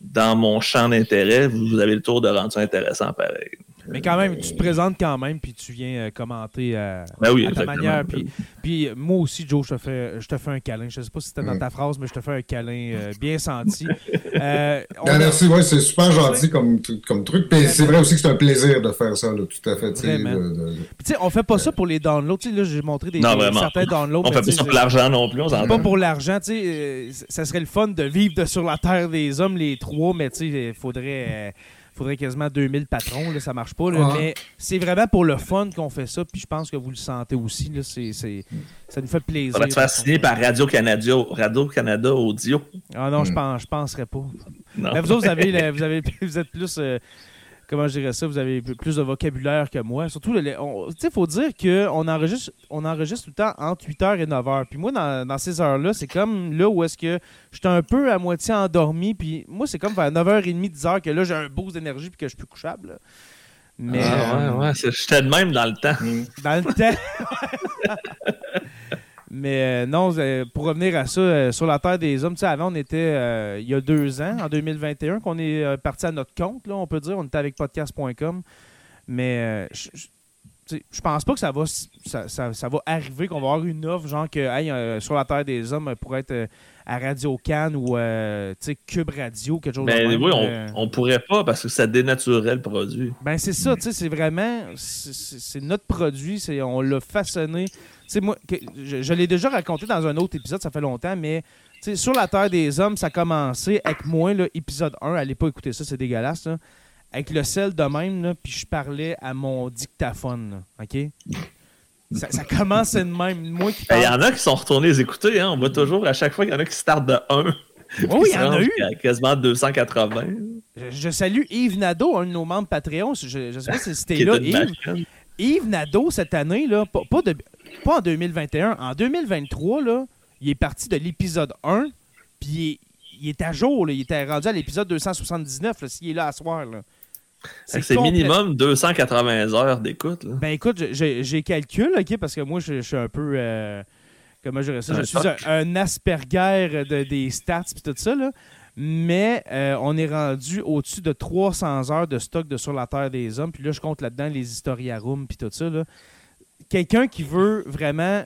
dans mon champ d'intérêt, vous, avez le tour de rendre ça intéressant pareil. Mais quand même, tu te présentes quand même, puis tu viens euh, commenter à, Ben oui, à ta exactement. manière. Puis, puis euh, moi aussi, Joe, je te fais, je te fais un câlin. Je sais pas si c'était dans ta phrase, mais je te fais un câlin euh, bien senti. Euh, Ben, a- merci, ouais, c'est super gentil comme, comme truc. Puis c'est vrai aussi que c'est un plaisir de faire ça, là, tout à fait. tu sais, Vraiment. de- de- Puis, tu sais, on fait pas ça pour les downloads. Tu sais, là, j'ai montré des, Non, des- certains downloads. On fait pas ça pour l'argent non plus, on pas pour l'argent, tu sais, euh, ça serait le fun de vivre de sur la terre des hommes, les trois, mais tu sais, il faudrait, euh, faudrait quasiment 2000 patrons, là, ça marche pas, là, mais c'est vraiment pour le fun qu'on fait ça, puis je pense que vous le sentez aussi, là, c'est, c'est- ça nous fait plaisir. Ça va te faire signer par Radio-Canada Radio -Canada Audio. Ah non, je Hmm. pense, je penserais pas. Non. Mais vous autres, vous, avez, vous, avez, vous êtes plus. euh, comment je dirais ça? Vous avez plus de vocabulaire que moi. Surtout, tu sais, il faut dire qu'on enregistre, on enregistre tout le temps entre 8h et 9h. Puis moi, dans, dans ces heures-là, c'est comme là où est-ce que j'étais un peu à moitié endormi. Puis moi, c'est comme vers 9h30, 10h que là, j'ai un boost d'énergie puis que je suis plus couchable. là. Mais Ah, euh, ouais, ouais, c'est- j'étais de même dans le temps. Mm. dans le temps. Mais euh, non, euh, pour revenir à ça, euh, sur la Terre des Hommes, tu sais, avant, on était, il y a deux ans, en 2021, qu'on est parti à notre compte, là, on peut dire. On était avec podcast.com. Mais je pense pas que ça va, ça, ça- ça va arriver, qu'on va avoir une offre, genre que hey, sur la Terre des Hommes, pour être à Radio Cannes ou euh, tu sais, Cube Radio, quelque chose de Mais même, Ben oui, on, euh, on pourrait pas parce que ça dénaturerait le produit. ben c'est ça, tu sais, c'est vraiment, c'est- notre produit, on l'a façonné. Sais, moi, que- je, je l'ai déjà raconté dans un autre épisode, ça fait longtemps, mais sur la Terre des Hommes, ça a commencé avec moi, là, épisode 1, allez pas écouter ça, c'est dégueulasse, là, avec le sel de même, puis je parlais à mon dictaphone, là, OK? Ça, ça commençait de même, moi qui Il parle. y en a qui sont retournés les écouter, hein. On voit toujours à chaque fois qu'il y en a qui startent de 1. Oh oui, il y en a eu! Quasiment 280. Je, je salue Yves Nadeau, un de nos membres Patreon, je, je sais pas si c'était là, Yves. Yves Nadeau, cette année, là, pas, pas de- pas en 2021, en 2023, là, il est parti de l'épisode 1, puis il, est- il est à jour, là, il était rendu à l'épisode 279, là, s'il est là à soir. Là. C'est minimum 280 heures d'écoute. là. Ben écoute, j'ai calcul, OK, parce que moi, je, je suis un peu... euh, comment je dirais ça? Je suis un, un Asperger de, des stats puis tout ça, là. Mais euh, on est rendu au-dessus de 300 heures de stock de Sur la Terre des Hommes. Puis là, je compte là-dedans les historiarums puis tout ça. là. Quelqu'un qui veut vraiment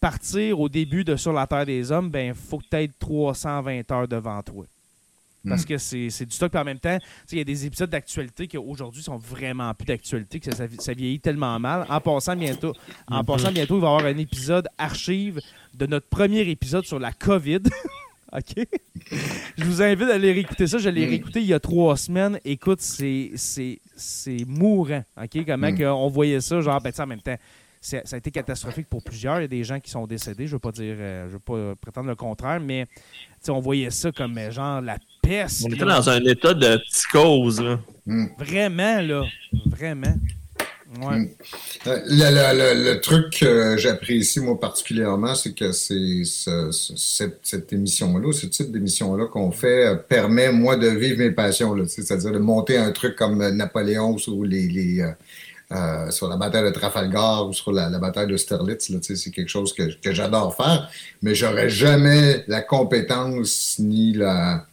partir au début de Sur la Terre des Hommes, ben faut que tu aies 320 heures devant toi. Parce que c'est du stock. Puis en même temps, il y a des épisodes d'actualité qui aujourd'hui sont vraiment plus d'actualité, que ça, ça vieillit tellement mal. En passant bientôt, en passant bientôt, il va y avoir un épisode archive de notre premier épisode sur la COVID. OK? Je vous invite à aller réécouter ça. Je l'ai réécouté il y a trois semaines. Écoute, c'est c'est- c'est mourant. OK? Comment Mm. on voyait ça, genre, ben, en même temps, ça a été catastrophique pour plusieurs. Il y a des gens qui sont décédés. Je veux pas dire, euh, je veux pas prétendre le contraire, mais tu sais, on voyait ça comme euh, genre la peste. On était dans un état de psychose. là. Vraiment, là. Vraiment. Ouais. Mm. Euh, Le, le- le- le truc que j'apprécie, moi, particulièrement, c'est que c'est ce- ce- cette, cette émission-là, ce type d'émission-là qu'on fait, euh, permet, moi, de vivre mes passions, c'est-à-dire de monter un truc comme euh, Napoléon sur les, les, euh, sur la bataille de Trafalgar ou sur la, la bataille d'Austerlitz, c'est quelque chose que, que j'adore faire, mais j'aurais jamais la compétence ni la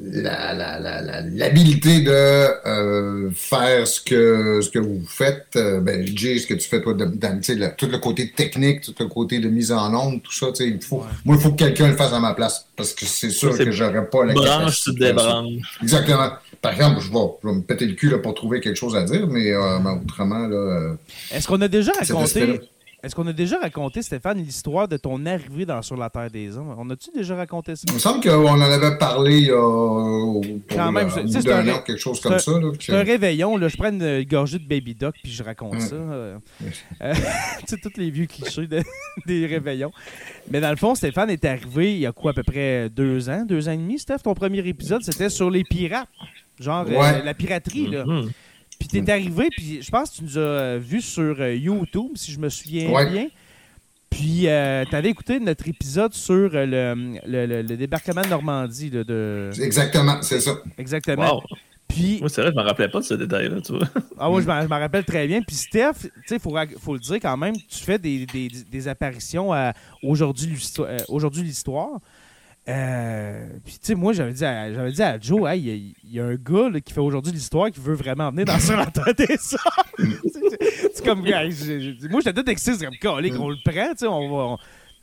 la- la- la- la- l'habilité de euh, faire ce que, ce que vous faites, euh, ben, Jay, ce que tu fais toi, de, le- tout le côté technique, tout le côté de mise en onde, tout ça, tu sais, il faut, Ouais. moi, il faut que quelqu'un le fasse à ma place, parce que c'est sûr C'est que j'aurais pas la Branche, tu ça. débranches. Exactement. Par exemple, je vais, je vais me péter le cul là, pour trouver quelque chose à dire, mais, euh, mais autrement, là, euh, Est-ce qu'on a déjà raconté. Est-ce qu'on a déjà raconté, Stéphane, l'histoire de ton arrivée dans Sur la Terre des Hommes? On a-tu déjà raconté ça? Il me semble qu'on en avait parlé euh, pour Quand même, le- c'est- c'est d'un un- an, quelque chose comme ça. Là, C'est un réveillon, là, je prends une gorgée de Baby Doc puis je raconte ça. euh. Euh, tu sais, tous les vieux clichés de- des réveillons. Mais dans le fond, Stéphane est arrivé il y a quoi, à peu près deux ans, deux ans et demi, Steph? Ton premier épisode, c'était sur les pirates. Genre euh, Ouais. la piraterie, là. Mhm. Puis t'es arrivé, puis je pense que tu nous as euh, vus sur euh, YouTube, si je me souviens Ouais. bien. Puis euh, t'avais écouté notre épisode sur euh, le, le- le- le débarquement de Normandie, là, de... Exactement, c'est ça. exactement. Wow. Puis Moi, c'est vrai, je me rappelais pas de ce détail-là, tu vois. Ah oui, je m'en rappelle très bien. Puis Steph, tu sais, il faut, le dire quand même, tu fais des, des- des apparitions à Aujourd'hui l'Histoire. Euh, puis, tu sais, moi, j'avais dit, à- j'avais dit à Joe, hey, il y a- il y, a un gars là, qui fait aujourd'hui l'histoire qui veut vraiment venir dans Sur la des. C'est- comme, hey, j'ai- moi, j'étais tout excité, c'est comme, Calé, qu'on le prend, tu sais, on va. on-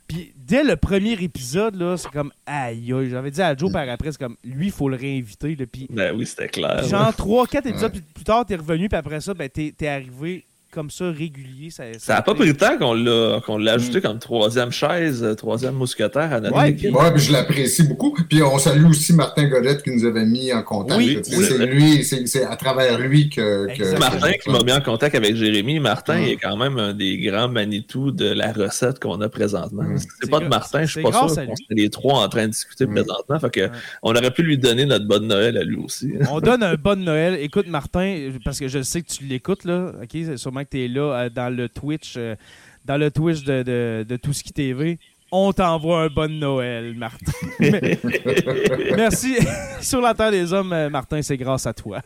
Puis, dès le premier épisode, là, c'est comme, aïe, aïe. J'avais dit à Joe par après, c'est comme, lui, il faut le réinviter. Là, puis, Ben oui, c'était clair. genre, 3-4 épisodes plus, plus tard, t'es revenu, puis après ça, ben, t'es t'es arrivé comme ça, régulier. Ça, Ça n'a pas pris le temps qu'on l'a qu'on l'a ajouté comme troisième chaise, euh, troisième mousquetaire à notre Ouais, équipe. Ouais, puis je l'apprécie beaucoup. Puis on salue aussi Martin Godette qui nous avait mis en contact. Oui, c'est lui, c'est c'est à travers lui que. C'est Martin qui m'a mis en contact avec Jérémy. Martin Mm. est quand même un des grands Manitou de la recette qu'on a présentement. Mm. Si C'est c'est pas de Martin, je suis pas sûr qu'on les trois en train de discuter Mm. présentement. Fait que on aurait pu lui donner notre bonne Noël à lui aussi. On donne un bon Noël. Écoute, Martin, parce que je sais que tu l'écoutes, là. OK? C'est Sûrement que tu es là euh, dans le Twitch, euh, dans le Twitch de, de, de Tout ce qui TV. On t'envoie un bon Noël, Martin. Merci. Sur la Terre des Hommes, euh, Martin, c'est grâce à toi.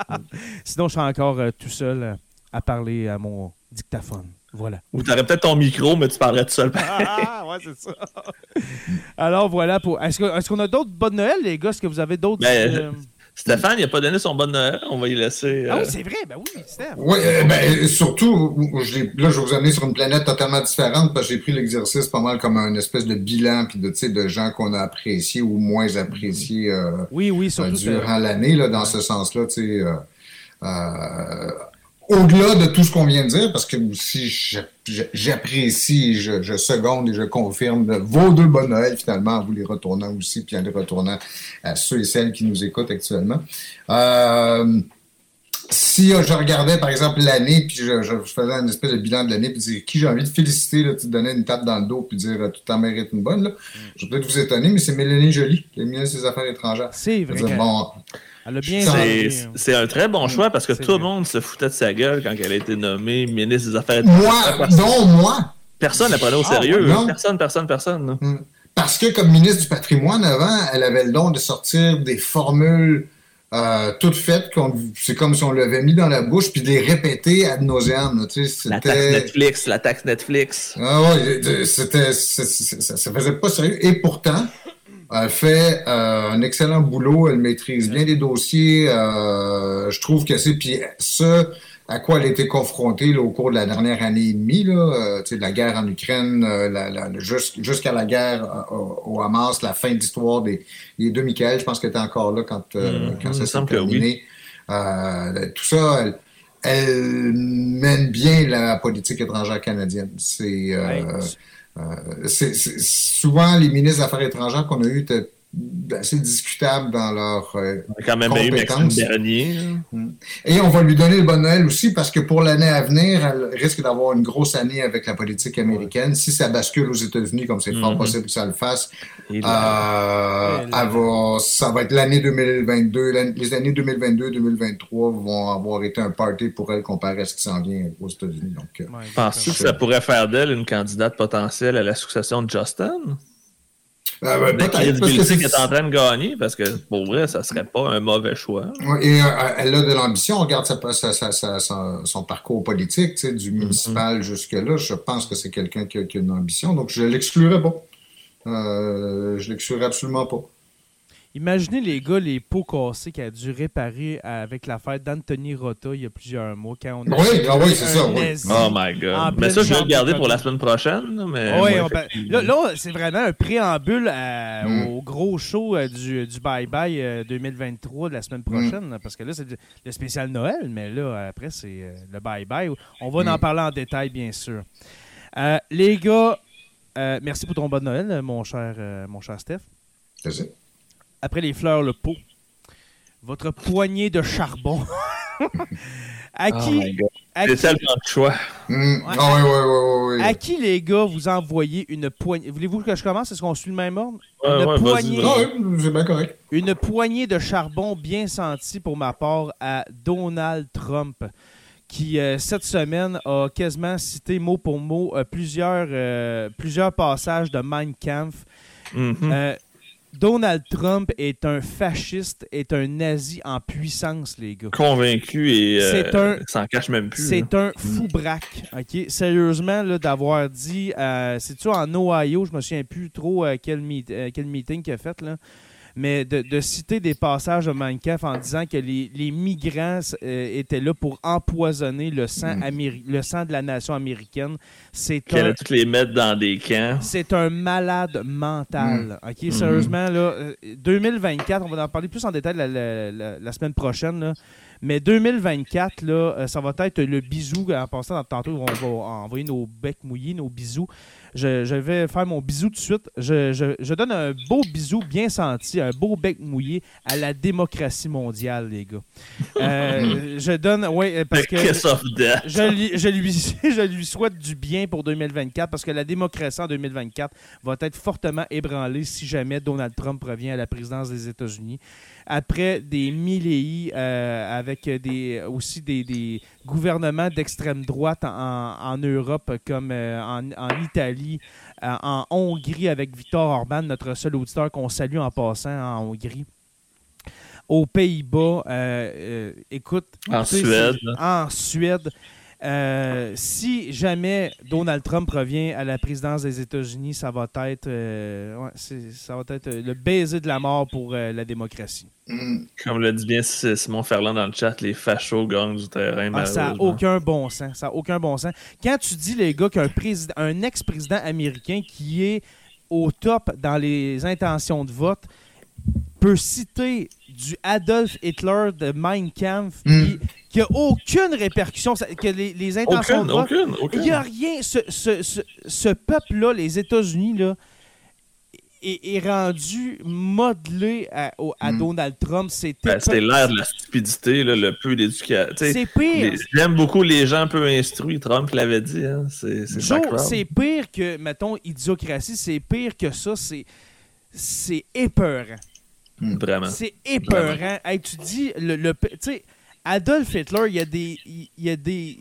Sinon, je serais encore euh, tout seul euh, à parler à mon dictaphone. Voilà. Ou t'aurais peut-être ton micro, mais tu parlerais tout seul. Ah, ouais, c'est ça. Alors, voilà. pour. Est-ce qu'on a d'autres bonnes Noël, les gars? Est-ce que vous avez d'autres. Ben, euh, Stéphane, il n'a pas donné son bonne Noël. On va y laisser. Ah euh, oui, c'est vrai. Ben oui, Steph. Oui, euh, ben, surtout, je l'ai- là, je vais vous amener sur une planète totalement différente parce que j'ai pris l'exercice pas mal comme un espèce de bilan puis de, tu sais, de gens qu'on a appréciés ou moins appréciés euh, Oui, oui, euh, surtout. durant l'année, là, dans ce sens-là, tu sais. euh, euh, au-delà de tout ce qu'on vient de dire, parce que j'a- j'apprécie, je, je seconde et je confirme vos deux bonnes Noël finalement, en vous les retournant aussi, puis en les retournant à ceux et celles qui nous écoutent actuellement. Euh, si euh, je regardais par exemple l'année, puis je, je faisais une espèce de bilan de l'année, puis dire qui j'ai envie de féliciter, là, tu te donnais une tape dans le dos, puis dire euh, tu t'en mérites une bonne, là. je vais peut-être vous étonner, mais c'est Mélanie Joly, qui est ministre des Affaires étrangères. C'est vrai. dire, bon, a C'est- un très bon choix parce que tout le monde se foutait de sa gueule quand elle a été nommée ministre des Affaires moi, étrangères. non, moi, Personne n'a pris au Ah, sérieux. Personne, personne, personne. là. Parce que comme ministre du patrimoine avant, elle avait le don de sortir des formules euh, toutes faites, qu'on- c'est comme si on l'avait mis dans la bouche, puis de les répéter ad nauseam. tu sais, La taxe C'était... Netflix, la taxe Netflix. Ah ouais, c'était, ça, ça faisait pas sérieux. Et pourtant, elle fait euh, un excellent boulot, elle maîtrise bien les dossiers. euh, je trouve que c'est puis ce à quoi elle a été confrontée là, au cours de la dernière année et demie, là, euh, de la guerre en Ukraine, la- la- jusqu'à la guerre au, Hamas, la fin de l'histoire des, des deux Michael, je pense qu'elle était encore là quand, quand il ça s'est oui. terminé. Tout ça, elle, elle mène bien la politique étrangère canadienne. C'est Ouais. Euh, c'est- souvent les ministres des Affaires étrangères qu'on a eu assez discutables dans leur euh, On a quand même eu Maxime Compétence. Bernier. là. et on va lui donner le bon Noël aussi parce que pour l'année à venir, elle risque d'avoir une grosse année avec la politique américaine. Si ça bascule aux États-Unis, comme c'est fort Mhm. possible que ça le fasse, euh, là, va- ça va être l'année 2022. L'année- Les années 2022-2023 vont avoir été un party pour elle comparé à ce qui s'en vient aux États-Unis. Donc, euh, Ouais, Penses-tu que ça pourrait faire d'elle une candidate potentielle à la succession de Justin? Euh, La peut-être parce que c'est- qu'elle est en train de gagner, parce que pour vrai, ça serait pas un mauvais choix. Et euh, elle a de l'ambition. On regarde son, parcours politique, tu sais, du municipal jusque-là. Je pense que c'est quelqu'un qui, a qui a une ambition. Donc, je l'exclurais pas. Euh, je l'exclurais absolument pas. Imaginez les gars, les pots cassés qu'elle a dû réparer avec l'affaire d'Anthony Rota il y a plusieurs mois quand on a Oui, ah oui, c'est un ça, oui. Oh my god. En mais ça, je vais le garder de pour la semaine prochaine. là, Mais moi, là, là, c'est vraiment un préambule à- Mm. au gros show euh, du, du Bye Bye euh, 2023 de la semaine prochaine. là, Parce que là, c'est le- spécial Noël, mais là, après, c'est euh, le Bye Bye. On va en Mm. parler en détail, bien sûr. Euh, les gars, euh, merci pour ton bon Noël, euh, mon cher, euh, mon cher Steph. Ça. Après les fleurs, le pot. Votre poignée de charbon. à Oh qui, my God. à C'est qui- tellement de choix. Ouais. Oui, oui, oui, oui. à qui, les gars, vous envoyez une poignée. Voulez-vous que je commence? Est-ce qu'on suit le même ordre? Ouais, Une ouais, poignée. Ah oui, c'est bien correct. Une poignée de charbon bien sentie pour ma part à Donald Trump, qui euh, cette semaine a quasiment cité mot pour mot euh, plusieurs, euh, plusieurs passages de Mein Kampf. Mhm. Euh, Donald Trump est un fasciste, est un nazi en puissance, les gars. Convaincu et euh, C'est un- s'en cache même plus. là. C'est un fou braque, OK? Sérieusement, là, d'avoir dit... euh, C'est-tu en Ohio? Je me souviens plus trop euh, quel, meet- euh, quel meeting qu'il a fait, là. Mais de, de citer des passages de Minecraft en disant que les, les migrants euh, étaient là pour empoisonner le sang, Mm. améri- le sang de la nation américaine, c'est Qu'elle un, allait toutes les mettre dans des camps. c'est un malade mental. Mm. OK, sérieusement, là, euh, 2024, on va en parler plus en détail la, la- la- la semaine prochaine, là. Mais 2024, là, euh, ça va être le bisou. En passant, tantôt, on va envoyer nos becs mouillés, nos bisous. Je, je vais faire mon bisou tout de suite. Je, je- je donne un beau bisou bien senti, un beau bec mouillé à la démocratie mondiale, les gars. Euh, je donne, ouais, parce The que lui, je, lui, je lui souhaite du bien pour 2024 parce que la démocratie en 2024 va être fortement ébranlée si jamais Donald Trump revient à la présidence des États-Unis. Après des milléis euh, avec des, aussi des, des gouvernements d'extrême droite en, en Europe comme euh, en, en Italie, euh, en Hongrie avec Viktor Orban, notre seul auditeur qu'on salue en passant en Hongrie. Aux Pays-Bas, euh, euh, écoute, En Suède, En Suède. Euh, si jamais Donald Trump revient à la présidence des États-Unis, ça va être, euh, ouais, ça va être euh, le baiser de la mort pour euh, la démocratie. Mm. Comme le dit bien Simon Ferland dans le chat, les fachos gagnent du terrain. Ah, ça n'a aucun bon sens. Ça a aucun bon sens. Quand tu dis, les gars, qu'un président, un ex-président américain qui est au top dans les intentions de vote peut citer du Adolf Hitler de Mein Kampf, Mm. puis qui a aucune répercussion, que les, les intentions Aucune, de vote aucune, aucune. Il n'y a rien. Ce, ce- ce- ce peuple-là, les États-Unis, là, est, est rendu modelé à, au- à Mm. Donald Trump. C'est Ben, c'est l'ère de la stupidité, là, le peu d'éducation. C'est pire. J'aime beaucoup les gens peu instruits, Trump l'avait dit. Hein. C'est c'est pire que, mettons, idiocratie. C'est pire que ça. C'est c'est épeurant. Vraiment. C'est épeurant. Hey, tu dis, le, le- tu sais, Adolf Hitler, il y a des, il y a des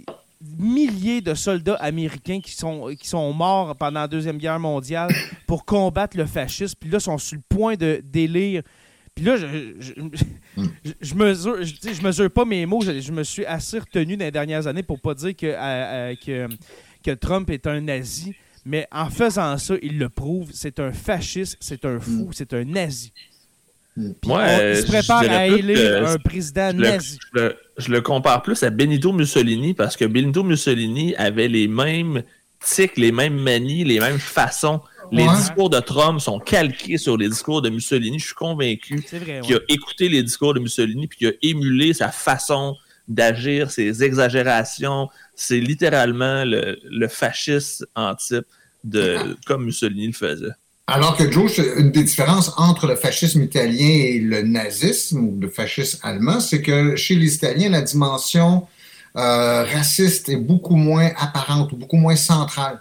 milliers de soldats américains qui sont, qui sont morts pendant la Deuxième Guerre mondiale pour combattre le fascisme. Puis là, ils sont sur le point de délire. Puis là, je, je, je- je mesure, je, mesure pas mes mots. Je, me suis assez retenu dans les dernières années pour pas dire que, euh, euh, que, que Trump est un nazi. Mais en faisant ça, il le prouve. C'est un fasciste, c'est un fou, c'est un nazi. Puis Moi, on- se je prépare à élire un président nazi. je le- je le compare plus à Benito Mussolini parce que Benito Mussolini avait les mêmes tics, les mêmes manies, les mêmes façons. Les Ouais. discours de Trump sont calqués sur les discours de Mussolini. Je suis convaincu vrai, qu'il ouais. a écouté les discours de Mussolini puis qu'il a émulé sa façon d'agir, ses exagérations. C'est littéralement le, le fasciste en type de comme Mussolini le faisait. Alors que Joe, une des différences entre le fascisme italien et le nazisme ou le fascisme allemand, c'est que chez les Italiens, la dimension euh, raciste est beaucoup moins apparente ou beaucoup moins centrale.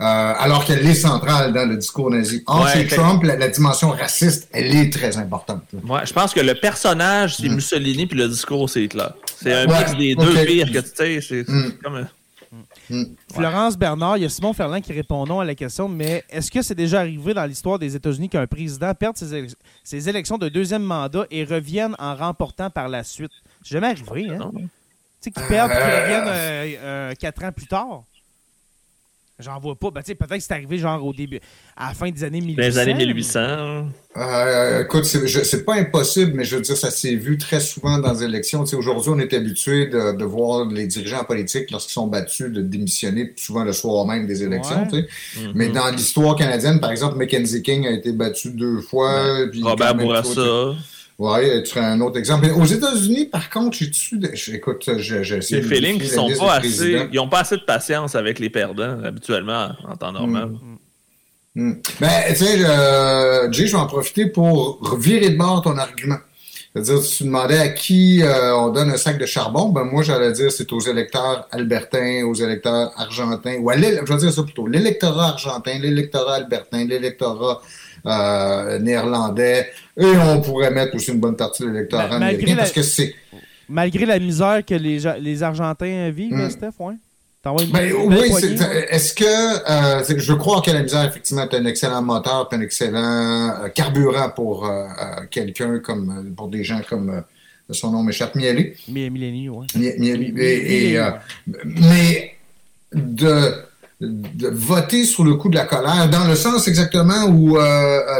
Euh, alors qu'elle est centrale dans le discours nazi. Or, Ouais, chez Trump, la, la dimension raciste, elle est très importante. Ouais, je pense que le personnage, c'est Mm. Mussolini, puis le discours, c'est Hitler. C'est un Ouais, mix des deux pires que tu sais. C'est Mm. comme un- Florence Bernard, il y a Simon Ferland qui répond non à la question, mais est-ce que c'est déjà arrivé dans l'histoire des États-Unis qu'un président perde ses, élec- ses élections de deuxième mandat et revienne en remportant par la suite? C'est jamais arrivé, hein? Non. Tu sais, qu'ils perdent et qu'ils Euh, reviennent euh, euh, quatre ans plus tard? J'en vois pas. Ben, peut-être que c'est arrivé genre au début, à la fin des années 1800. Dans les années 1800. Euh, écoute, c'est je- c'est pas impossible, mais je veux dire, ça s'est vu très souvent dans les élections. Tu sais, Aujourd'hui, on est habitué de, de voir les dirigeants politiques, lorsqu'ils sont battus, de démissionner souvent le soir même des élections. Ouais. Mhm. Mais dans l'histoire canadienne, par exemple, Mackenzie King a été battu deux fois. puis Robert Bourassa. Tu- Ouais, tu serais un autre exemple. Mais aux États-Unis, par contre, j'ai-tu. de- je- Écoute, J'ai le feeling qu'ils sont pas assez. Ils ont pas assez de patience avec les perdants, habituellement, en temps normal. Hmm. Ben, tu sais, euh, Jay, je vais en profiter pour revirer de bord ton argument. C'est-à-dire, si tu demandais à qui euh, on donne un sac de charbon, ben moi, j'allais dire c'est aux électeurs albertains, aux électeurs argentins, ou à je vais dire ça plutôt, l'électorat argentin, l'électorat albertain, l'électorat euh, néerlandais, et on pourrait mettre aussi une bonne partie de l'électorat Ma- américain, la- parce que c'est... Malgré la misère que les, Ja- les Argentins vivent, Mm. là, Steph, ouais. Ben, oui, est-ce que euh, je crois que la misère, effectivement, est un excellent moteur, un excellent euh, carburant pour euh, quelqu'un comme pour des gens comme son nom m'échappe, Mieli. Mieli, oui. Et, mais de, de, voter sur le coup de la colère, dans le sens exactement où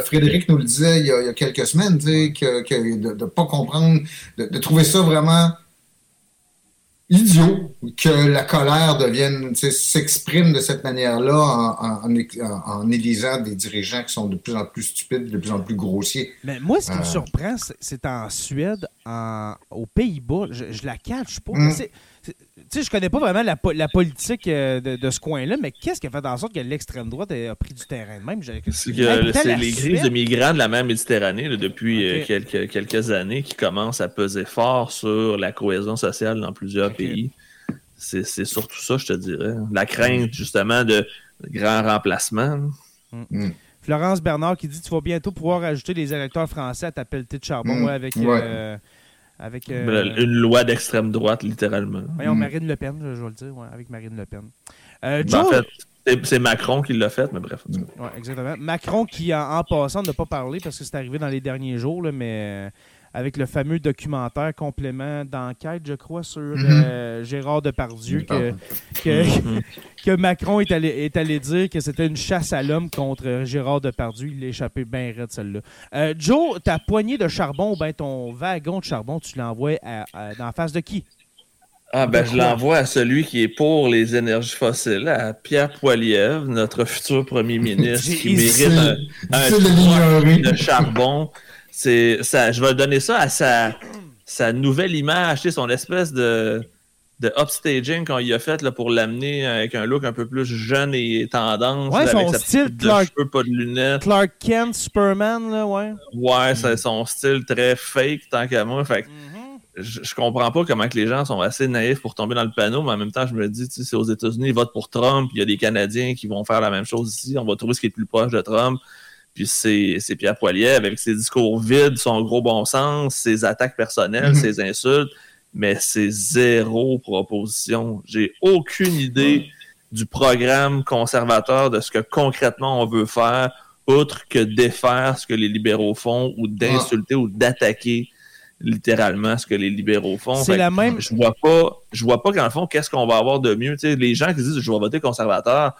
Frédéric nous le disait il y a, quelques semaines, que, que, de ne pas comprendre, de trouver ça vraiment idiot que la colère devienne, s'exprime de cette manière-là en, en, élisant des dirigeants qui sont de plus en plus stupides, de plus en plus grossiers. Mais moi, ce qui me euh. surprend, c'est en Suède, en, aux Pays-Bas, je, je la catch pas. Mm sais, je connais pas vraiment la, la politique euh, de, ce coin-là, mais qu'est-ce qui a fait en sorte que l'extrême droite a pris du terrain de même? C'est les crises de migrants de la mer Méditerranée depuis euh, quelques, quelques années qui commencent à peser fort sur la cohésion sociale dans plusieurs pays. C'est surtout ça, je te dirais. La crainte, justement, de grands remplacements. Mm. Mm. Florence Bernard qui dit Tu vas bientôt pouvoir ajouter des électeurs français à ta pelletée de charbon mm. avec. Euh, avec, euh, Une loi d'extrême droite, littéralement. Voyons, hmm. Marine Le Pen, je, vais le dire, avec Marine Le Pen. Euh, ben, en fait, c'est Macron qui l'a fait, mais bref. Ouais, exactement. Macron qui, en, en passant, n'a pas parlé parce que c'est arrivé dans les derniers jours, là, mais avec le fameux documentaire complément d'enquête, je crois, sur mhm. euh, Gérard Depardieu, que, mhm. que, Macron est allé, est allé dire que c'était une chasse à l'homme contre Gérard Depardieu. Il a échappé bien raide, celle-là. Euh, Joe, ta poignée de charbon, ben ton wagon de charbon, tu l'envoies dans la face de qui? Ah ben je l'envoie à celui qui est pour les énergies fossiles, à Pierre Poilievre, notre futur premier ministre, qui mérite un, de charbon c'est ça, je vais donner ça à sa, sa nouvelle image, son espèce de, de upstaging qu'on y a fait là, pour l'amener avec un look un peu plus jeune et tendance. Ouais, son style Clark, cheveux, pas de lunettes. Clark Kent, Superman, là, ouais. Ouais, c'est son style très fake tant qu'à moi. Fait mm-hmm. je, comprends pas comment que les gens sont assez naïfs pour tomber dans le panneau, mais en même temps, je me dis, c'est aux États-Unis, ils votent pour Trump, il y a des Canadiens qui vont faire la même chose ici, on va trouver ce qui est le plus proche de Trump. Puis c'est Pierre Poilievre avec ses discours vides, son gros bon sens, ses attaques personnelles, mhm. ses insultes, mais c'est zéro proposition. J'ai aucune idée du programme conservateur, de ce que concrètement on veut faire, outre que défaire ce que les libéraux font ou d'insulter ou d'attaquer littéralement ce que les libéraux font. C'est la même. Je vois pas, je vois pas qu'en fond, qu'est-ce qu'on va avoir de mieux. les gens qui disent je vais voter conservateur,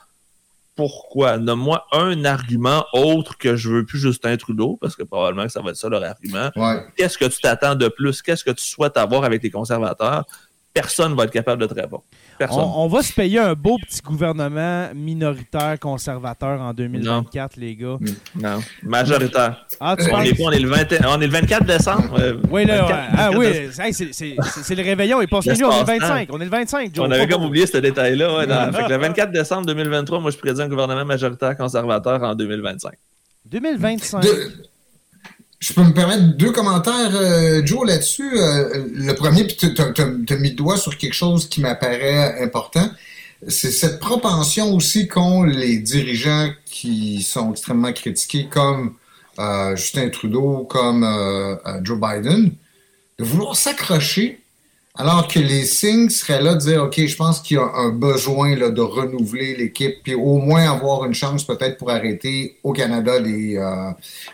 pourquoi? Nomme-moi un argument autre que je veux plus Justin Trudeau, parce que probablement que ça va être ça leur argument. Qu'est-ce que tu t'attends de plus? Qu'est-ce que tu souhaites avoir avec les conservateurs? Personne ne va être capable de te répondre. On, va se payer un beau petit gouvernement minoritaire conservateur en 2024, les gars. Non, majoritaire. Ah, on, est, on, est le on, est le 24 décembre. oui, là, ah, oui, c'est le réveillon. Il passe on est le 25. On est le 25, On avait comme oublié ce détail-là. le 24 décembre 2023, moi, je prédis un gouvernement majoritaire conservateur en 2025. 2025. Je peux me permettre deux commentaires, euh, Joe, là-dessus. Euh, le premier, puis tu as, mis le doigt sur quelque chose qui m'apparaît important. C'est cette propension aussi qu'ont les dirigeants qui sont extrêmement critiqués, comme euh, Justin Trudeau, comme Joe Biden, de vouloir s'accrocher alors que les signes seraient là de dire, OK, je pense qu'il y a un besoin là, de renouveler l'équipe, puis au moins avoir une chance peut-être pour arrêter au Canada les, euh,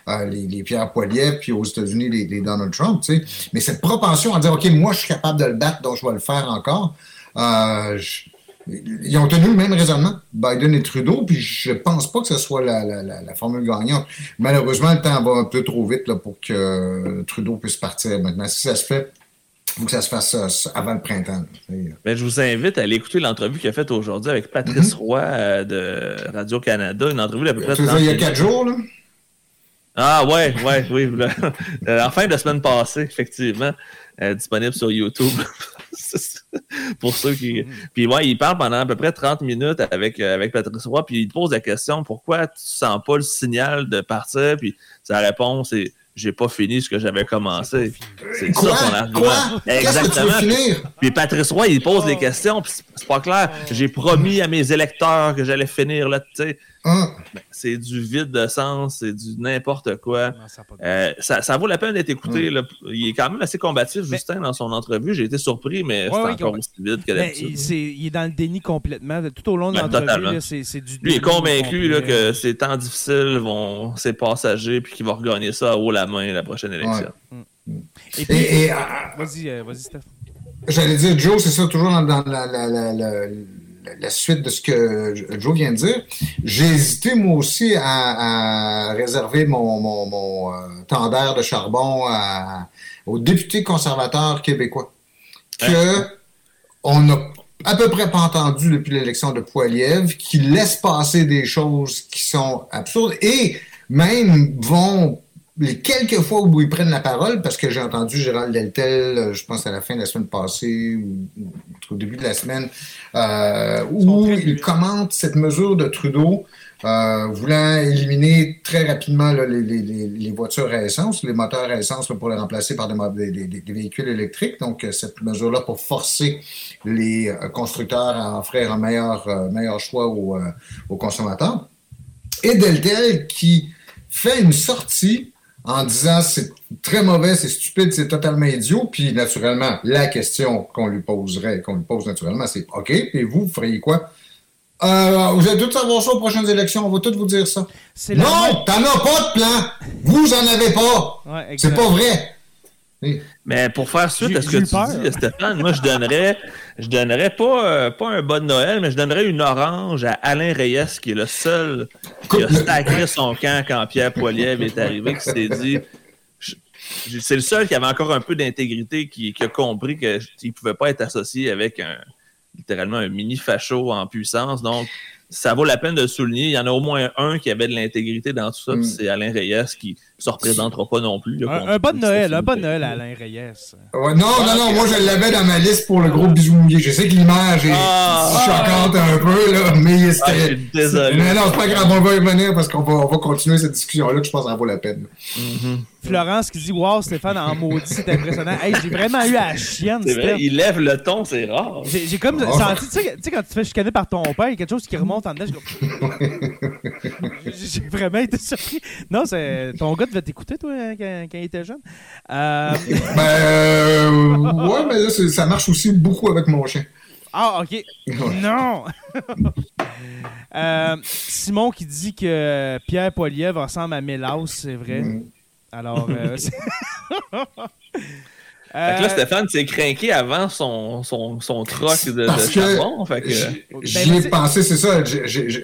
euh, les, Pierre Poilievre, puis aux États-Unis les, Donald Trump. Tu sais. Mais cette propension à dire, OK, moi je suis capable de le battre, donc je vais le faire encore. Euh, ils ont tenu le même raisonnement, Biden et Trudeau, puis je pense pas que ce soit la, la, la, formule gagnante. Malheureusement, le temps va un peu trop vite là, pour que Trudeau puisse partir maintenant. Si ça se fait, faut que ça se fasse euh, avant le printemps. Mais je vous invite à aller écouter l'entrevue qu'il a faite aujourd'hui avec Patrice mhm. Roy euh, de Radio-Canada. Une entrevue d'à peu près. Il y a quatre jours, là? Ah, ouais, ouais, oui. Euh, en fin de semaine passée, effectivement. disponible sur YouTube. pour ceux qui. Mhm. Puis ouais, il parle pendant à peu près 30 minutes avec, avec Patrice Roy, puis il te pose la question pourquoi tu sens pas le signal de partir, puis sa réponse est j'ai pas fini ce que j'avais commencé. C'est ça son argument. Quoi? Qu'est-ce que tu veux finir? Puis Patrice Roy, il pose des questions, puis c'est pas clair. J'ai promis à mes électeurs que j'allais finir là, tu sais. Hein? Ben, c'est du vide de sens, c'est du n'importe quoi. Non, ça Euh, ça, ça vaut la peine d'être écouté. là. Il est quand même assez combatif, Mais- Justin, dans son entrevue. J'ai été surpris, mais Ouais, c'est ouais, encore aussi vide que d'habitude. il, c'est- il est dans le déni complètement. Tout au long de Ben, l'entrevue, c'est c'est du Lui est convaincu là, que ces temps difficiles vont c'est passager puis qu'il va regagner ça à haut la main la prochaine élection. Et puis, Et, et, euh, vas-y, euh, vas-y, Steph. J'allais dire, Joe, c'est ça, toujours dans, dans la, la, la, la- la suite de ce que Joe vient de dire. J'ai hésité, moi aussi, à, à réserver mon, mon, mon euh, de charbon à- aux députés conservateurs québécois. Que on n'a à peu près pas entendu depuis l'élection de Poiliev, qui laissent passer des choses qui sont absurdes et même vont les quelques fois où ils prennent la parole, parce que j'ai entendu Gérald Deltel, euh, je pense à la fin de la semaine passée ou, ou au début de la semaine, euh, où il commente cette mesure de Trudeau euh, voulant éliminer très rapidement là, les, les- les- les voitures à essence, les moteurs à essence là, pour les remplacer par des, véhicules électriques. Donc, cette mesure-là pour forcer les constructeurs à offrir un meilleur, euh, meilleur choix aux, aux consommateurs. Et Deltel qui fait une sortie en disant c'est très mauvais, c'est stupide, c'est totalement idiot. Puis naturellement, la question qu'on lui poserait, qu'on lui pose naturellement, c'est OK, et vous, vous feriez quoi? Euh, vous allez tous savoir ça aux prochaines élections, on va tous vous dire ça. Non, t'en as pas de plan! Vous en avez pas! Ouais, C'est pas vrai! Mais pour faire suite à ce que tu peur. dis, Stéphane, moi je donnerais je donnerais pas, euh, pas un bon Noël, mais je donnerais une orange à Alain Reyes, qui est le seul qui a sacré son camp quand Pierre Poilievre est arrivé, qui s'est dit. C'est le seul qui avait encore un peu d'intégrité, qui, qui a compris qu'il ne pouvait pas être associé avec un littéralement un mini facho en puissance. Donc, ça vaut la peine de le souligner. Il y en a au moins un qui avait de l'intégrité dans tout ça, puis Mm. c'est Alain Reyes qui se représentera pas non plus. là, Un, un bon Noël, un bon Noël à. Alain Reyes. Ouais, non, non, non, moi je l'avais dans ma liste pour le gros bisou mouillé. Je sais que l'image est Ah. choquante un peu, là, mais Ah, je c'était. suis désolé. mais non, c'est pas grave, on va y revenir parce qu'on va, on va continuer cette discussion-là que je pense que ça vaut la peine. Mhm. Florence qui dit Wow, Stéphane en maudit, c'est impressionnant. Hey, j'ai vraiment eu à la chienne, C'est vrai, il lève le ton, c'est rare. J'ai comme Oh. senti, tu sais, tu sais, quand tu te fais chicaner par ton père, il y a quelque chose qui remonte en dedans. comme- J'ai vraiment été surpris. Non, c'est ton gars devait t'écouter, toi, hein, quand, quand il était jeune. Euh, Ben, euh, ouais, mais là, ça marche aussi beaucoup avec mon chien. Ah, ok. Non! Euh, Simon qui dit que Pierre Poilievre ressemble à Mélaus, c'est vrai. Mm. Alors, euh, Fait que là, Euh, Stéphane s'est craqué avant son, son, son troc de, de Parce que charbon. Fait que... J'y Ben, ai vas-y. pensé, c'est ça.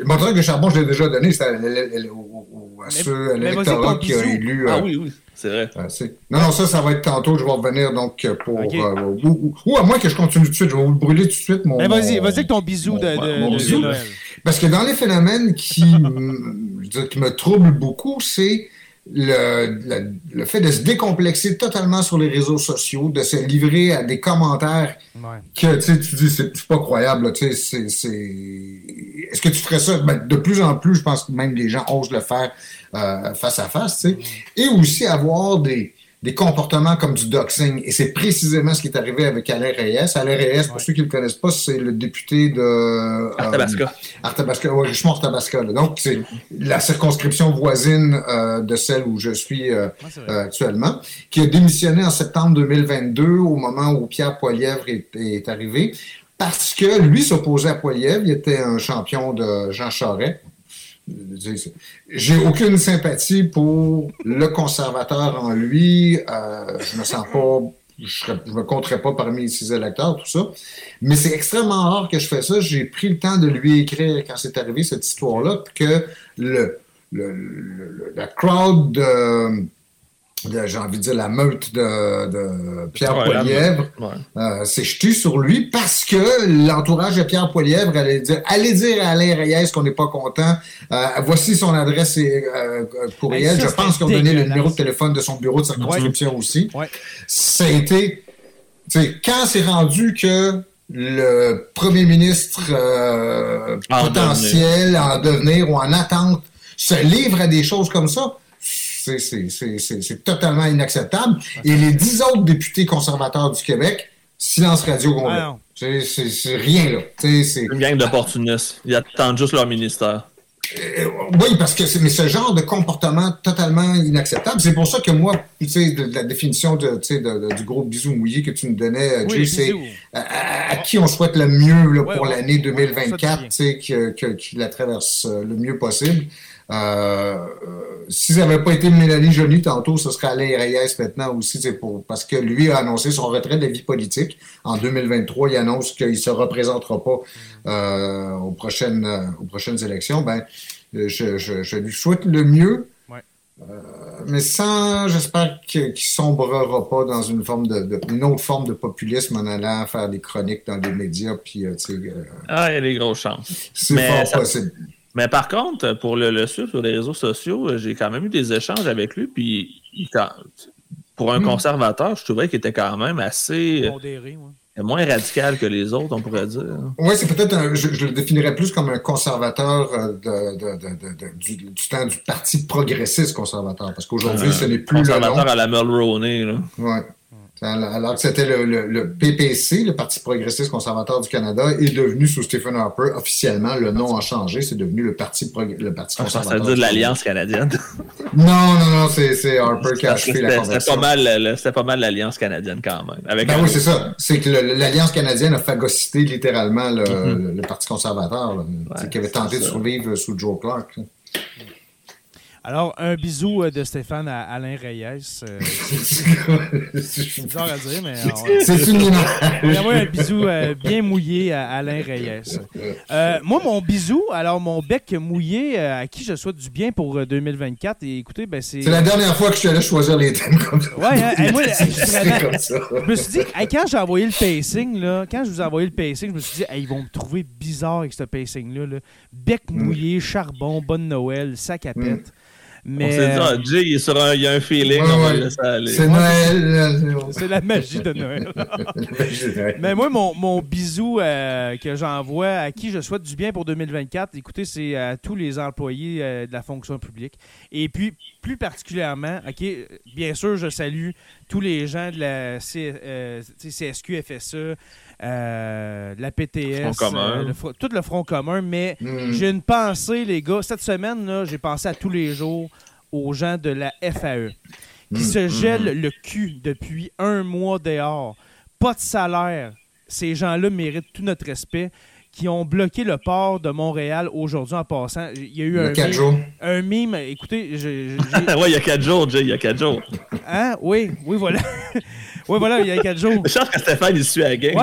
Mon truc de charbon, je l'ai déjà donné. C'était à, ceux, à vas-y, l'électorat qui a élu. Ah euh, oui, oui, c'est vrai. Ah, Non, non, ça, ça va être tantôt. Je vais revenir donc pour. Euh, ou, ou- ou à moins que je continue tout de suite, je vais vous le brûler tout de suite. Mon, Mais vas-y, mon- vas-y avec ton bisou de, mon- de- mon de- de bisou. Noël. Parce que dans les phénomènes qui, je dire, qui me troublent beaucoup, c'est le, le, le fait de se décomplexer totalement sur les réseaux sociaux, de se livrer à des commentaires Ouais. que tu dis c'est c'est pas croyable. là, tu sais, c'est- c'est- Est-ce que tu ferais ça? Ben, de plus en plus, je pense que même les gens osent le faire euh, face à face. tu sais. Et aussi avoir des, des comportements comme du doxing. Et c'est précisément ce qui est arrivé avec Alain Reyes. Alain Reyes, pour Ouais. ceux qui ne le connaissent pas, c'est le député de... euh, Arthabasca. Arthabasca, ouais, Richemont Arthabasca. là. Donc, c'est la circonscription voisine euh, de celle où je suis euh, Ouais, euh, actuellement, qui a démissionné en septembre 2022 au moment où Pierre Poilievre est, est arrivé, parce que lui s'opposait à Poilievre, il était un champion de Jean Charest. J'ai aucune sympathie pour le conservateur en lui. Euh, je me sens pas, je, je me compterais pas parmi ses électeurs, tout ça. Mais c'est extrêmement rare que je fais ça. J'ai pris le temps de lui écrire quand c'est arrivé cette histoire-là que le, le, le- la crowd j'ai envie de dire la meute de, de Pierre Ouais, Poilièvre Ouais. euh, s'est jeté sur lui parce que l'entourage de Pierre Poilièvre allait dire allez dire à Alain Reyes qu'on n'est pas content. Euh, voici son adresse et euh, courriel. Ça, Je pense qu'on donnait le numéro de téléphone de son bureau de circonscription aussi. Ouais. Ça a été. quand c'est rendu que le premier ministre euh, En potentiel en devenir ou en attente se livre à des choses comme ça, c'est totalement inacceptable. Et les dix autres députés conservateurs du Québec, silence radio complet. Ah c'est rien, là. C'est une gang d'opportunistes. Ils attendent juste leur ministère. Euh, oui, parce que c'est mais ce genre de comportement totalement inacceptable. C'est pour ça que moi, tu sais, la définition de, du gros bisou mouillé que tu nous donnais, Jay, c'est à, qui on souhaite le mieux pour l'année 2024, tu sais, qu'il la traverse euh, le mieux possible. Euh, si ça n'avait pas été Mélanie Joly tantôt, ce serait Alain Reyes maintenant aussi, c'est pour parce que lui a annoncé son retrait de la vie politique. En 2023, il annonce qu'il ne se représentera pas euh, aux, prochaines, euh, aux prochaines élections. Ben, je, je, lui souhaite le mieux. mais sans, j'espère qu'il ne sombrera pas dans une forme de, une autre forme de populisme en allant faire des chroniques dans les médias. Puis, ah, il y a des grosses chances. C'est fort possible. Mais par contre, pour le, le suivre sur les réseaux sociaux, j'ai quand même eu des échanges avec lui. Puis, pour un hmm. conservateur, je trouvais qu'il était quand même assez. Euh, moins radical que les autres, on pourrait dire. Oui, c'est peut-être, je, le définirais plus comme un conservateur euh, de, du, temps du Parti progressiste conservateur, parce qu'aujourd'hui, ce n'est plus conservateur à la Mulroney. Oui. Alors que c'était le, PPC, le Parti progressiste conservateur du Canada, est devenu sous Stephen Harper officiellement. Le nom a changé, c'est devenu le Parti, le parti conservateur. Ça veut dire de l'Alliance canadienne. non, non, non, c'est Harper qui a achevé la mal, c'était pas mal l'Alliance canadienne quand même. Avec ben oui, c'est ça. C'est que l'Alliance canadienne a phagocyté littéralement le, mm-hmm. Parti conservateur, qui avait tenté de survivre sous Joe Clark. Alors, un bisou euh, de Stéphane à Alain Reyes. Euh, c'est bizarre à dire, mais. C'est une un bisou euh, bien mouillé à Alain Reyes. moi, mon bisou, alors mon bec mouillé, à qui je souhaite du bien pour 2024. Et écoutez, ben, c'est. C'est la dernière fois que je suis allé choisir les thèmes comme ça. Ouais, hein, moi, je, me suis dit, quand j'ai envoyé le pacing, là, quand je vous ai envoyé le pacing, je me suis dit, ils vont me trouver bizarre avec ce pacing-là. Bec mm. mouillé, charbon, bonne Noël, sac à mm. Mais... On s'est dit, ah, Jay, il, sera, il y a un feeling, C'est Noël. C'est la magie de Noël. Mais moi, mon, mon bisou euh, que j'envoie à qui je souhaite du bien pour 2024, écoutez, c'est à tous les employés euh, de la fonction publique. Et puis, plus particulièrement, OK, bien sûr, je salue tous les gens de la CSQ, FSE, euh, la PTS, euh, tout le Front commun, mais hmm. j'ai une pensée, les gars. Cette semaine, j'ai pensé à tous les jours aux gens de la FAE qui hmm. se hmm. gèlent le cul depuis un mois dehors. Pas de salaire. Ces gens-là méritent tout notre respect qui ont bloqué le port de Montréal aujourd'hui en passant. Il y a eu un, mime, jours. un mime. Écoutez, oui, il y a quatre jours, Jay, il y a quatre jours. Hein? Oui, oui, voilà. oui, voilà, il y a quatre jours. Je pense que Stéphane, il suit à la game.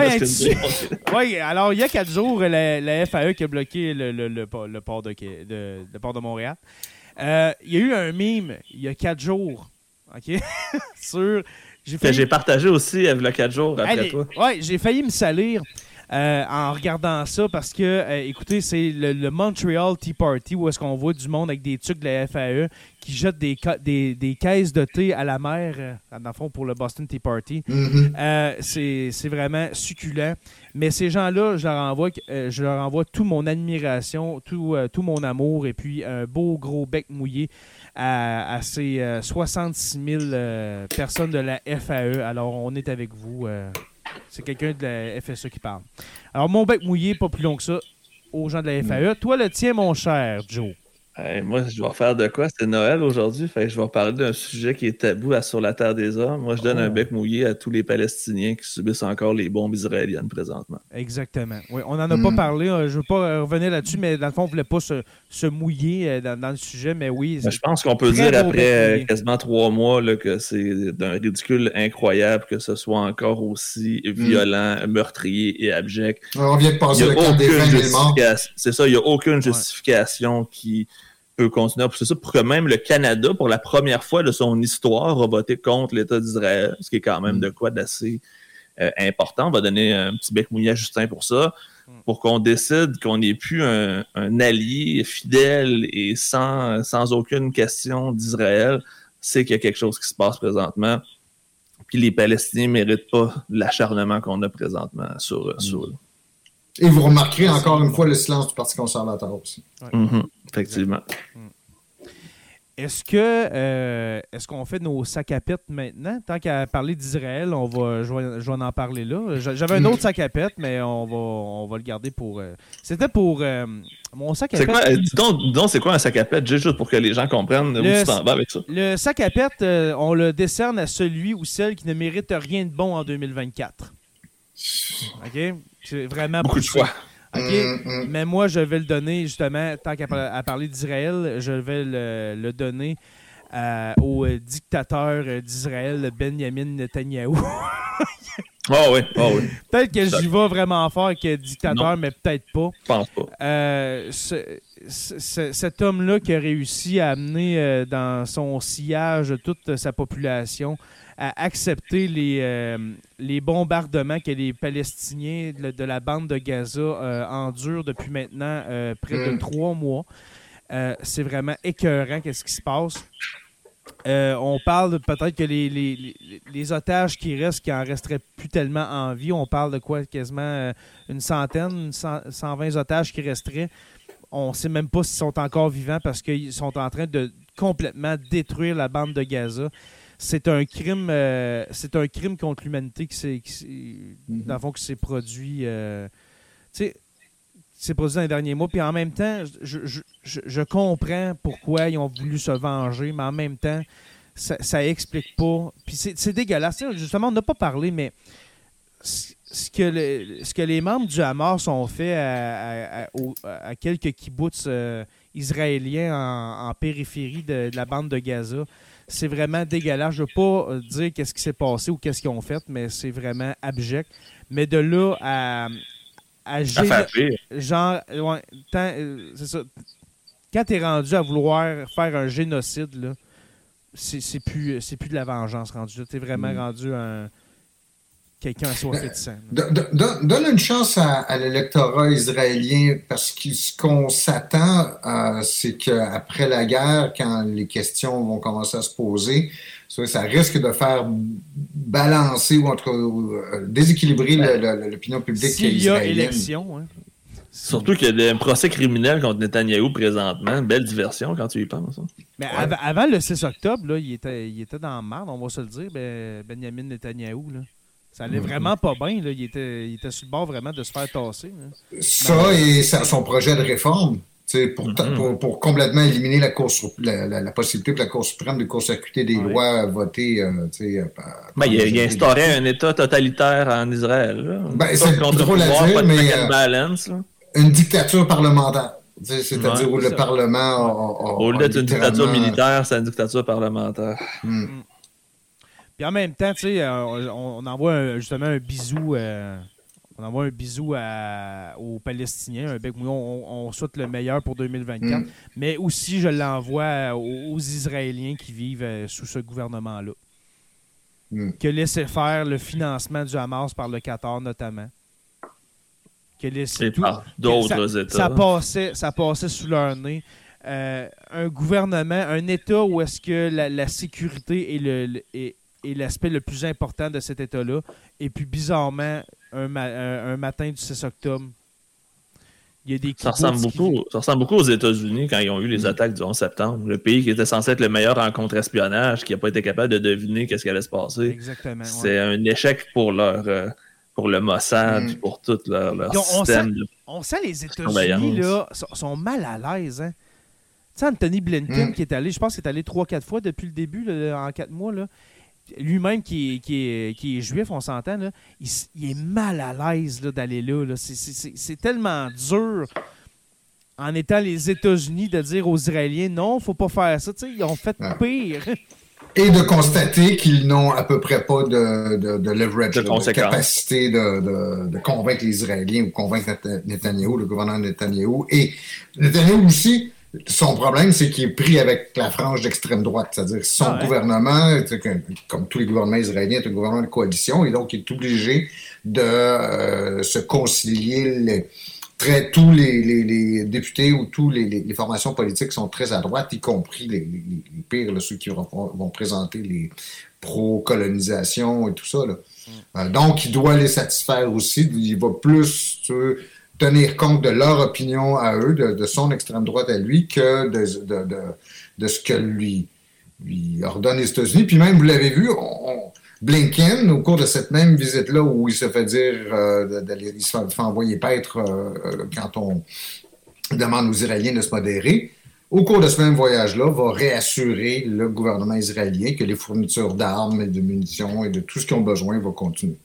Oui, alors, il y a quatre jours, la, FAE qui a bloqué le, le, le, port, de, de, port de Montréal. Euh, il y a eu un mime il y a quatre jours. OK? Sur. J'ai partagé aussi il y a quatre jours après toi. Oui, j'ai failli me salir. Euh, en regardant ça parce que, euh, écoutez, c'est le, Montreal Tea Party où est-ce qu'on voit du monde avec des trucs de la FAE qui jettent des, des, caisses de thé à la mer, euh, dans le fond, pour le Boston Tea Party. Mm-hmm. c'est vraiment succulent. Mais ces gens-là, je leur envoie, je leur envoie toute mon admiration, tout, tout mon amour et puis un beau gros bec mouillé à, ces 66 000 personnes de la FAE. Alors, on est avec vous. C'est quelqu'un de la FSE qui parle. Alors, mon bec mouillé, pas plus long que ça, aux gens de la FAE. Toi, le tien, mon cher Joe moi, je vais faire de quoi? C'est Noël aujourd'hui. Fait je vais parler d'un sujet qui est tabou sur la terre des hommes. Moi, je donne un oh. bec mouillé à tous les Palestiniens qui subissent encore les bombes israéliennes présentement. Exactement. Oui, on n'en a pas hmm. parlé. Euh, je ne veux pas euh, revenir là-dessus, mais dans le fond, on ne voulait pas se, mouiller euh, dans, le sujet. Mais oui. Je pense qu'on peut dire après quasiment trois mois que c'est d'un ridicule incroyable que ce soit encore aussi hmm. violent, meurtrier et abject. On vient de passer le des C'est ça, il n'y a aucune justification qui peut continuer C'est ça pour que même le Canada, pour la première fois de son histoire, a voté contre l'État d'Israël, ce qui est quand même mm. de quoi d'assez euh, important. On va donner un petit bec mouillé à Justin pour ça. Pour qu'on décide qu'on n'est plus un, allié fidèle et sans, sans aucune question d'Israël. C'est qu'il y a quelque chose qui se passe présentement. Puis les Palestiniens ne méritent pas l'acharnement qu'on a présentement sur, mm. sur eux. Et vous remarquerez encore une fois le silence du Parti conservateur aussi. Mm-hmm. effectivement. Est-ce que euh, est-ce qu'on fait nos sacs à pète maintenant? Tant qu'à parler d'Israël, on va je vais, en parler là. J'avais un mm. autre sac à pète, mais on va on va le garder pour. Euh, c'était pour euh, mon sac à pète. Quoi, donc, c'est quoi un sac à pète, juste pour que les gens comprennent où tu t'en vas avec ça? Le sac à pète, on le décerne à celui ou celle qui ne mérite rien de bon en 2024. OK? C'est vraiment beaucoup de choix. OK? Mm, mm. Mais moi, je vais le donner, justement, tant qu'à parler d'Israël, je vais le, donner euh, au dictateur d'Israël, Benjamin Netanyahu. Ah oui, ah oui. Peut-être que j'y vais vraiment fort avec dictateur, mais peut-être pas. Je pense pas. Euh, cet homme-là qui a réussi à amener euh, dans son sillage toute sa population à accepter les, euh, les bombardements que les Palestiniens de, la bande de Gaza euh, endurent depuis maintenant euh, près de mm. trois mois. c'est vraiment écœurant qu'est-ce qui se passe. on parle peut-être que les, les, les, otages qui restent, qui en resteraient plus tellement en vie, on parle de quoi? Quasiment une centaine, 120 otages qui resteraient. On ne sait même pas s'ils sont encore vivants parce qu'ils sont en train de complètement détruire la bande de Gaza c'est un crime euh, c'est un crime contre l'humanité qui s'est dans le fond qui s'est produit euh, s'est produit dans les derniers mois. Puis en même temps je, je, comprends pourquoi ils ont voulu se venger mais en même temps ça, ça explique pas. Puis c'est dégueulasse. Justement on n'a pas parlé mais ce que, ce que les membres du Hamas ont fait à, à, quelques kibbutz euh, israéliens en, périphérie de, la bande de Gaza, c'est vraiment dégueulasse. Je ne veux pas euh, dire qu'est-ce qui s'est passé ou qu'est-ce qu'ils ont fait, mais c'est vraiment abject. Mais de là à. à, genre, euh, c'est ça. Quand tu es rendu à vouloir faire un génocide, là, c'est, plus, c'est plus de la vengeance rendu. Tu es vraiment mm. rendu un quelqu'un assoiffé de sang. Donne une chance à, l'électorat israélien parce que ce qu'on s'attend, euh, c'est qu'après la guerre, quand les questions vont commencer à se poser, ça risque de faire balancer ou en tout cas euh, déséquilibrer l'opinion publique S'il y a élection, hein. Surtout qu'il y a un procès criminel contre Netanyahou présentement. Belle diversion quand tu y penses. Hein. Mais avant le 6 octobre, là, il, était, il était dans le marde, on va se le dire, ben, Benjamin Netanyahou. Là. Ça allait vraiment pas bien. Là. Il, était, il était sur le bord vraiment de se faire tasser. Ça et son projet de réforme. Pour, mm-hmm. pour, pour, complètement éliminer la, course, la, possibilité pour la Cour suprême de court-circuiter des lois votées. Euh, euh, ben, il, a, il a instauré un État totalitaire en Israël. Ben, c'est drôle à dire, mais euh, une dictature parlementaire. C'est-à-dire où le Parlement Au lieu d'être une dictature militaire, c'est une dictature parlementaire. Mm. Puis en même temps, tu sais, euh, on, envoie justement un bisou. Euh, on envoie un bisou aux Palestiniens. Un on, souhaite le meilleur pour 2024. Mm. Mais aussi, je l'envoie aux, Israéliens qui vivent euh, sous ce gouvernement-là. Mm. Que laisser faire le financement du Hamas par le Qatar, notamment. Que laisser tout, d'autres États. Ça passait, ça passait sous leur nez. un gouvernement, un État où est-ce que la, sécurité et le, est l'aspect le plus important de cet État-là. Et puis, bizarrement, un, un, matin du 6 octobre, il y a des ça ressemble, beaucoup, ça ressemble beaucoup aux États-Unis quand ils ont eu les mm. attaques du 11 septembre. Le pays qui était censé être le meilleur en contre-espionnage, qui n'a pas été capable de deviner qu'est-ce qui allait se passer. Exactement. C'est un échec pour leur. Euh, pour le Mossad, mm. pour tout leur, leur on système. Sent, on sent les États-Unis là, sont, mal à l'aise. Hein? Tu sais, Anthony Blinken mm. qui est allé, je pense qu'il est allé 3-4 fois depuis le début, en 4 mois. Là lui-même qui est, qui, est, juif, on s'entend, il, il, est mal à l'aise d'aller là. C'est tellement dur en étant les États-Unis de dire aux Israéliens non, faut pas faire ça. ils ont fait pire. Et de constater qu'ils n'ont à peu près pas de, de, leverage, de, capacité de, convaincre les Israéliens ou convaincre Netanyahou, le gouverneur Netanyahou. Et Netanyahou aussi, son problème, c'est qu'il est pris avec la frange d'extrême droite, c'est-à-dire son ah gouvernement, comme tous les gouvernements israéliens, est un gouvernement de coalition, et donc il est obligé de euh, se concilier. Les, très, tous les, députés ou toutes les, formations politiques sont très à droite, y compris les, pires, ceux qui vont, présenter les pro-colonisation et tout ça. Mm. Euh, donc, il doit les satisfaire aussi. Il va plus tenir compte de leur opinion à eux, de, son extrême droite à lui, que de, ce que lui, lui ordonnent les États-Unis. Puis même, vous l'avez vu, Blinken, au cours de cette même visite-là, où il se fait dire, euh, d'aller, il se fait envoyer paître euh, quand on demande aux Israéliens de se modérer, au cours de ce même voyage-là, va réassurer le gouvernement israélien que les fournitures d'armes et de munitions et de tout ce qu'ils ont besoin vont continuer.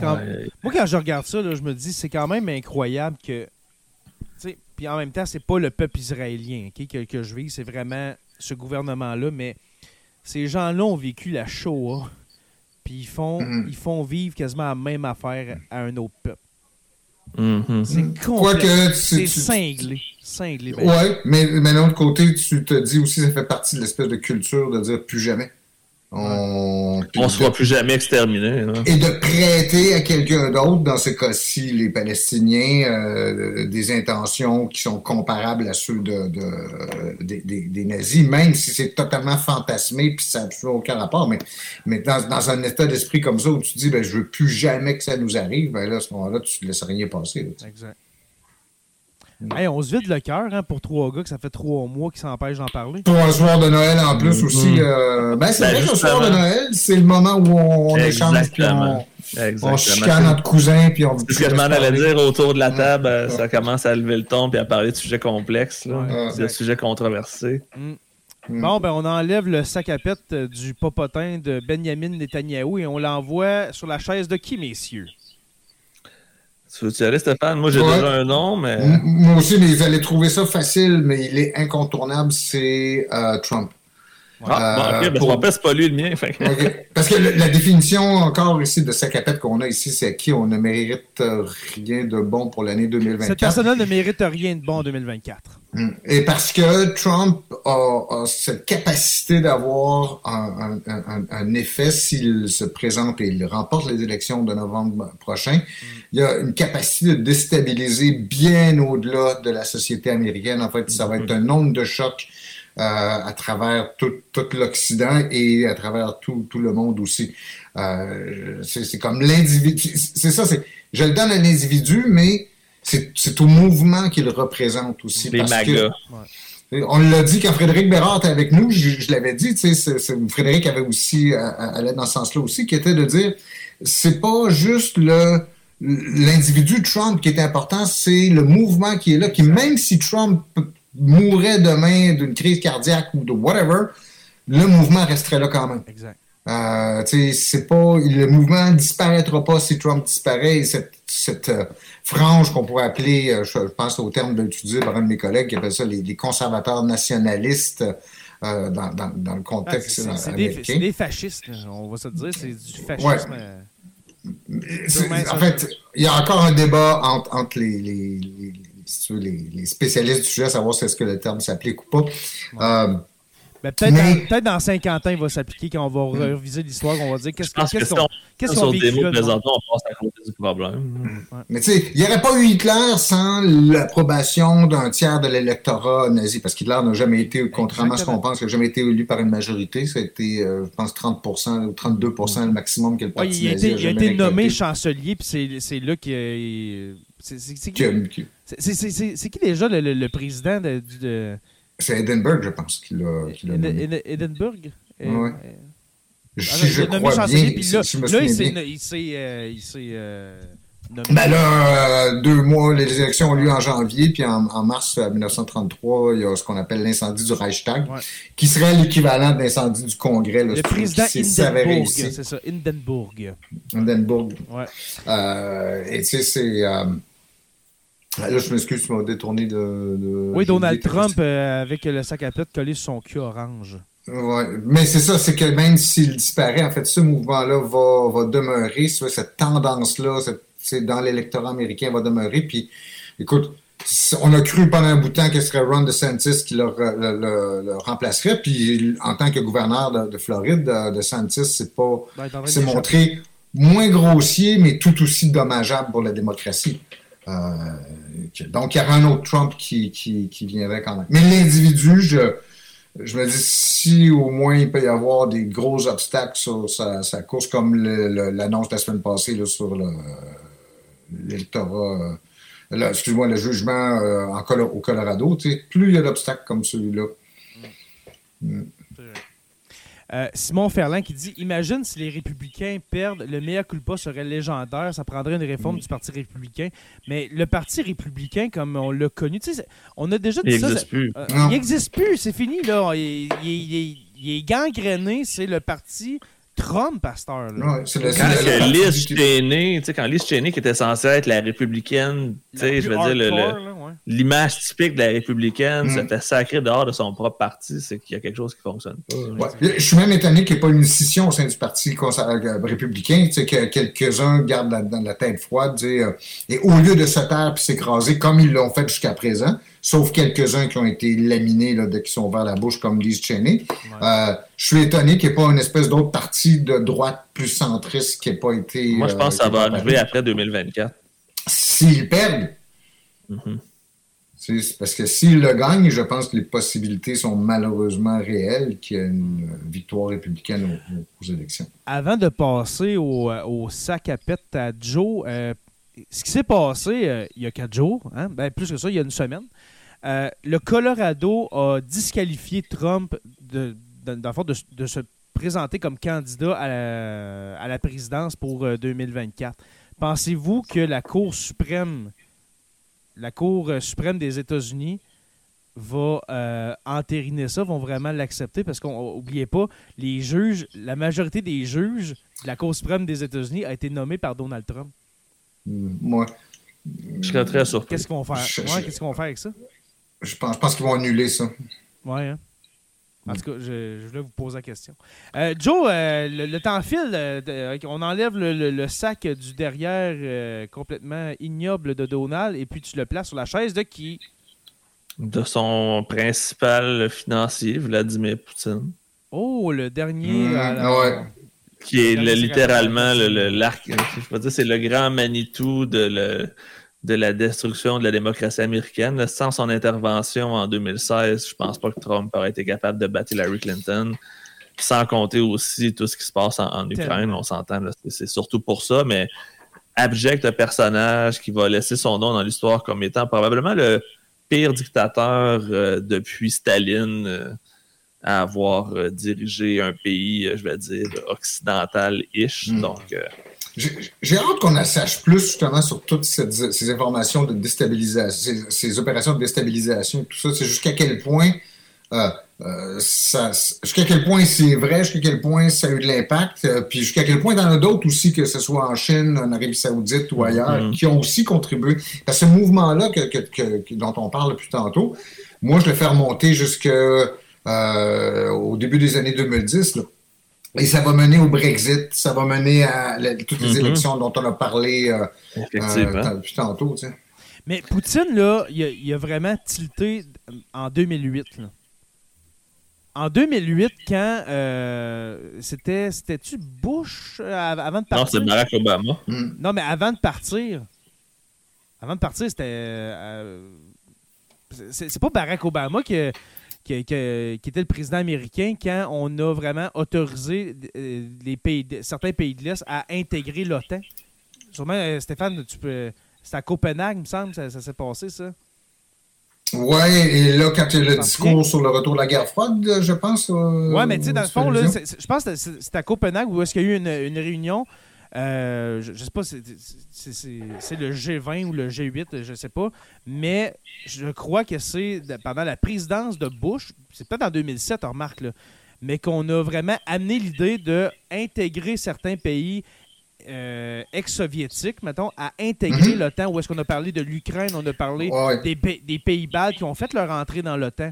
Moi, quand je regarde ça, je me dis c'est quand même incroyable que. Puis en même temps, c'est pas le peuple israélien que, que, je vis, c'est vraiment ce gouvernement-là, mais ces gens-là ont vécu la Shoah, puis ils font, mm-hmm. ils font vivre quasiment la même affaire à un autre peuple. Mm-hmm. C'est complet. C'est cinglé. cinglé ben. ouais, mais, mais d'un autre côté, tu te dis aussi, ça fait partie de l'espèce de culture de dire plus jamais. On ne se voit plus jamais exterminé. Et de prêter à quelqu'un d'autre, dans ce cas-ci, les Palestiniens, euh, des intentions qui sont comparables à ceux de, des, nazis, même si c'est totalement fantasmé puis ça n'a aucun rapport. Mais, mais dans, un état d'esprit comme ça où tu dis, ben, je veux plus jamais que ça nous arrive, ben là, à ce moment-là, tu ne laisses rien passer. exact. Hey, on se vide le cœur hein, pour trois gars que ça fait trois mois qui s'empêchent d'en parler. Pour un soir de Noël en plus mm-hmm. aussi. Euh, ben, c'est ben, vrai le soir de Noël, c'est le moment où on, échange puis on, on chicane notre cousin puis on Ce que je m'en allais dire autour de la table, euh, ça commence à lever le ton puis à parler de sujets complexes, de sujets controversés. Mm. Mm. Bon, ben on enlève le sac à pète euh, du popotin de Benjamin Netanyahu et on l'envoie sur la chaise de qui, messieurs? Aller, Stéphane? Moi, j'ai déjà un nom, mais. moi aussi, mais vous allez trouver ça facile, mais il est incontournable, c'est euh, Trump. Ah, bon, ok, ben, pour... c'est pas lui le mien. Parce que la définition encore ici de sacapette qu'on a ici, c'est qui on ne mérite rien de bon pour l'année 2024. Cette personne-là ne mérite rien de bon en 2024. Hmm. Et parce que Trump a, cette capacité d'avoir un, un, effet s'il se présente et il remporte les élections de novembre prochain, hmm. il y a une capacité de déstabiliser bien au-delà de la société américaine. En fait, ça va être un nombre de chocs euh, à travers tout, tout l'Occident et à travers tout, tout le monde aussi. Euh, c'est comme l'individu. C'est ça, c'est. Je le donne à l'individu, mais c'est au mouvement qu'il représente aussi. Parce Que, on l'a dit quand Frédéric Bérard était avec nous, je, l'avais dit, tu sais, Frédéric avait aussi allait dans ce sens-là aussi, qui était de dire, c'est pas juste le l'individu Trump qui est important, c'est le mouvement qui est là, qui même si Trump mourrait demain d'une crise cardiaque ou de whatever, le mouvement resterait là quand même. Exact. Euh, c'est pas, le mouvement disparaîtra pas si Trump disparaît. cette, cette euh, frange qu'on pourrait appeler, euh, je, pense au terme utilisé par un de mes collègues qui appelle ça les, conservateurs nationalistes dans, dans, dans, le contexte américain. C'est des, fascistes, on va se dire, c'est du fascisme. En fait, il y a encore un débat entre, entre les, les les, spécialistes du sujet, à savoir si est-ce que le terme s'applique ou pas. Euh, peut-être, dans, 50 ans, il va s'appliquer quand on va hmm. réviser l'histoire, on va dire qu'est-ce qu'on qu'est-ce qu'on qu'est-ce qu'on vit présentement, on passe à côté du problème. Mais tu sais, il n'y aurait pas eu Hitler sans l'approbation d'un tiers de l'électorat nazi, parce qu'Hitler n'a jamais été, contrairement à ce qu'on pense, il n'a jamais été élu par une majorité. Ça a été, euh, je pense, 30 ou 32 le maximum que le parti nazi a, été, il a été nommé chancelier, puis c'est là qu'il c'est qui, c'est qui déjà le, le, président de. de... C'est Edinburgh, je pense, qui l'a Edinburgh? Oui. Euh, je, je crois bien, puis là, si là, il s'est euh, euh, ben là, euh, deux mois, les élections ont lieu en janvier, puis en, en mars 1933, il y a ce qu'on appelle l'incendie du Reichstag, qui serait l'équivalent de l'incendie du Congrès. le président Hindenburg, c'est ça, Hindenburg. Hindenburg. Ouais. Euh, et tu sais, c'est... Euh, Là, je m'excuse, tu m'as détourné de, Oui, Donald Trump euh, avec le sac à pète collé sur son cul orange. Oui, mais c'est ça, c'est que même s'il disparaît, en fait, ce mouvement-là va, va demeurer, cette tendance-là, dans l'électorat américain va demeurer. Puis, écoute, on a cru pendant un bout de temps que ce serait Ron DeSantis qui le, le, remplacerait. Puis, en tant que gouverneur de, Floride, DeSantis c'est pas, c'est ben, montré moins grossier, mais tout aussi dommageable pour la démocratie. Euh, donc, il y aura un autre Trump qui, qui, viendrait quand même. Mais l'individu, je, je me dis, si au moins il peut y avoir des gros obstacles sur sa, course, comme l'annonce de la semaine passée là, sur l'électorat, euh, excuse-moi, le jugement euh, en, au Colorado, plus il y a d'obstacles comme celui-là. Mm. Mm. Euh, Simon Ferland qui dit Imagine si les républicains perdent, le meilleur culpa serait légendaire, ça prendrait une réforme du Parti républicain. Mais le Parti républicain, comme on l'a connu, on a déjà dit il ça. plus. Euh, il n'existe plus, c'est fini. là. il est gangréné, c'est le parti Trump, pasteur. Là. quand Liz Cheney, tu sais, quand Liz Cheney, qui était censée être la républicaine, tu sais, je veux dire, l'image typique de la républicaine, ça mm. fait sacré dehors de son propre parti, c'est qu'il y a quelque chose qui fonctionne pas. Je suis même étonné qu'il n'y ait pas une scission au sein du parti euh, républicain, que quelques-uns gardent la, dans la tête froide, dire, euh, et au lieu de se taire puis s'écraser comme ils l'ont fait jusqu'à présent, sauf quelques-uns qui ont été laminés là, dès qu'ils sont vers la bouche, comme Liz Cheney. Euh, je suis étonné qu'il n'y ait pas une espèce d'autre parti de droite plus centriste qui n'ait pas été. Moi, je pense que ça va arriver après 2024. S'ils perdent. Mm-hmm. Parce que s'ils le gagnent, je pense que les possibilités sont malheureusement réelles qu'il y ait une victoire républicaine aux, élections. Avant de passer au, au, sac à pète à Joe, euh, ce qui s'est passé euh, il y a quatre jours, hein, ben, plus que ça, il y a une semaine, euh, le Colorado a disqualifié Trump de, de, se présenter comme candidat à la, présidence pour 2024. Pensez-vous que la Cour suprême la Cour euh, suprême des États-Unis va euh, entériner ça, vont vraiment l'accepter parce qu'on n'oubliez pas, les juges, la majorité des juges de la Cour suprême des États-Unis a été nommée par Donald Trump. Hmm, moi. Je serais très surpris. Qu'est-ce qu'ils vont faire? qu'est-ce qu'ils vont faire avec ça? Je pense, je pense qu'ils vont annuler ça. Ouais, hein? En tout cas, je, voulais vous poser la question. Euh, Joe, euh, le, temps file. Euh, on enlève le, sac du derrière complètement ignoble de Donald et puis tu le places sur la chaise de qui? De son principal financier, Vladimir Poutine. Oh, le dernier. Mmh, qui est littéralement l'arc. c'est le grand Manitou de le de la destruction de la démocratie américaine. Sans son intervention en 2016, je pense pas que Trump aurait été capable de battre Hillary Clinton. Sans compter aussi tout ce qui se passe en, Ukraine, on s'entend, c'est surtout pour ça, mais abject personnage qui va laisser son nom dans l'histoire comme étant probablement le pire dictateur euh, depuis Staline euh, à avoir euh, dirigé un pays, je vais dire, occidental-ish. Hmm. Donc, j'ai hâte qu'on en sache plus justement sur toutes ces informations de déstabilisation, ces, opérations de déstabilisation et tout ça. C'est jusqu'à quel point euh, euh, jusqu'à quel point c'est vrai, jusqu'à quel point ça a eu de l'impact, euh, puis jusqu'à quel point il y en a d'autres aussi, que ce soit en Chine, en Arabie Saoudite ou ailleurs, mm-hmm. qui ont aussi contribué. Que ce mouvement-là que, dont on parle depuis tantôt, moi je le fais remonter jusqu'au début des années 2010. Là. Et ça va mener au Brexit, ça va mener à toutes les mm-hmm. élections dont on a parlé euh, euh, depuis tantôt. Mais Poutine, là, il a, vraiment tilté en 2008. En 2008, quand euh, c'était, c'était-tu Bush avant de partir? Non, c'est Barack Obama. Mm. Non, mais avant de partir, avant de partir, c'était. c'est, pas Barack Obama qui qui, était le président américain quand on a vraiment autorisé euh, les pays certains pays de l'Est à intégrer l'OTAN. Sûrement, euh, Stéphane, tu peux. C'est à Copenhague, il me semble, ça, ça s'est passé, ça. Oui, et là, quand il y a le discours sur le retour de la guerre froide, je pense. Euh, oui, mais tu sais, dans le fond, là, je pense que c'est à Copenhague où est-ce qu'il y a eu une, une réunion euh, je ne sais pas si c'est le G20 ou le G8, je ne sais pas. Mais je crois que c'est pendant la présidence de Bush, c'est peut-être en 2007, on remarque, là, mais qu'on a vraiment amené l'idée d'intégrer certains pays euh, ex-soviétiques, mettons, à intégrer mhm. l'OTAN. Où est-ce qu'on a parlé de l'Ukraine, on a parlé des, des pays-bas qui ont fait leur entrée dans l'OTAN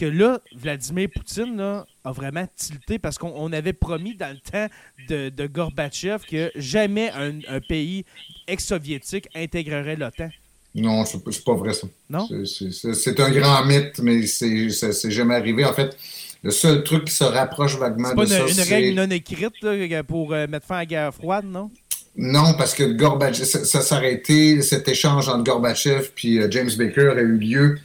que là, Vladimir Poutine a vraiment tilté parce qu'on avait promis dans le temps de, Gorbatchev que jamais un, pays ex-soviétique intégrerait l'OTAN. Non, c'est pas vrai ça. Non? C'est un grand mythe, mais c'est jamais arrivé. En fait, le seul truc qui se rapproche vaguement de ça, c'est... une règle non écrite pour euh, mettre fin à la guerre froide, non? Non, parce que Gorbatchev, ça, s'est arrêté, cet échange entre Gorbatchev et euh, James Baker a eu lieu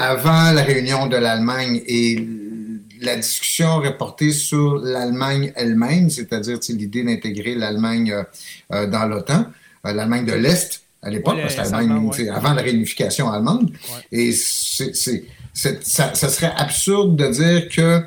avant la réunion de l'Allemagne et la discussion reportée sur l'Allemagne elle-même, c'est-à-dire l'idée d'intégrer l'Allemagne euh, dans l'OTAN, l'Allemagne de l'Est à l'époque, parce que avant la réunification allemande. Et c'est, ça, ça, serait absurde de dire que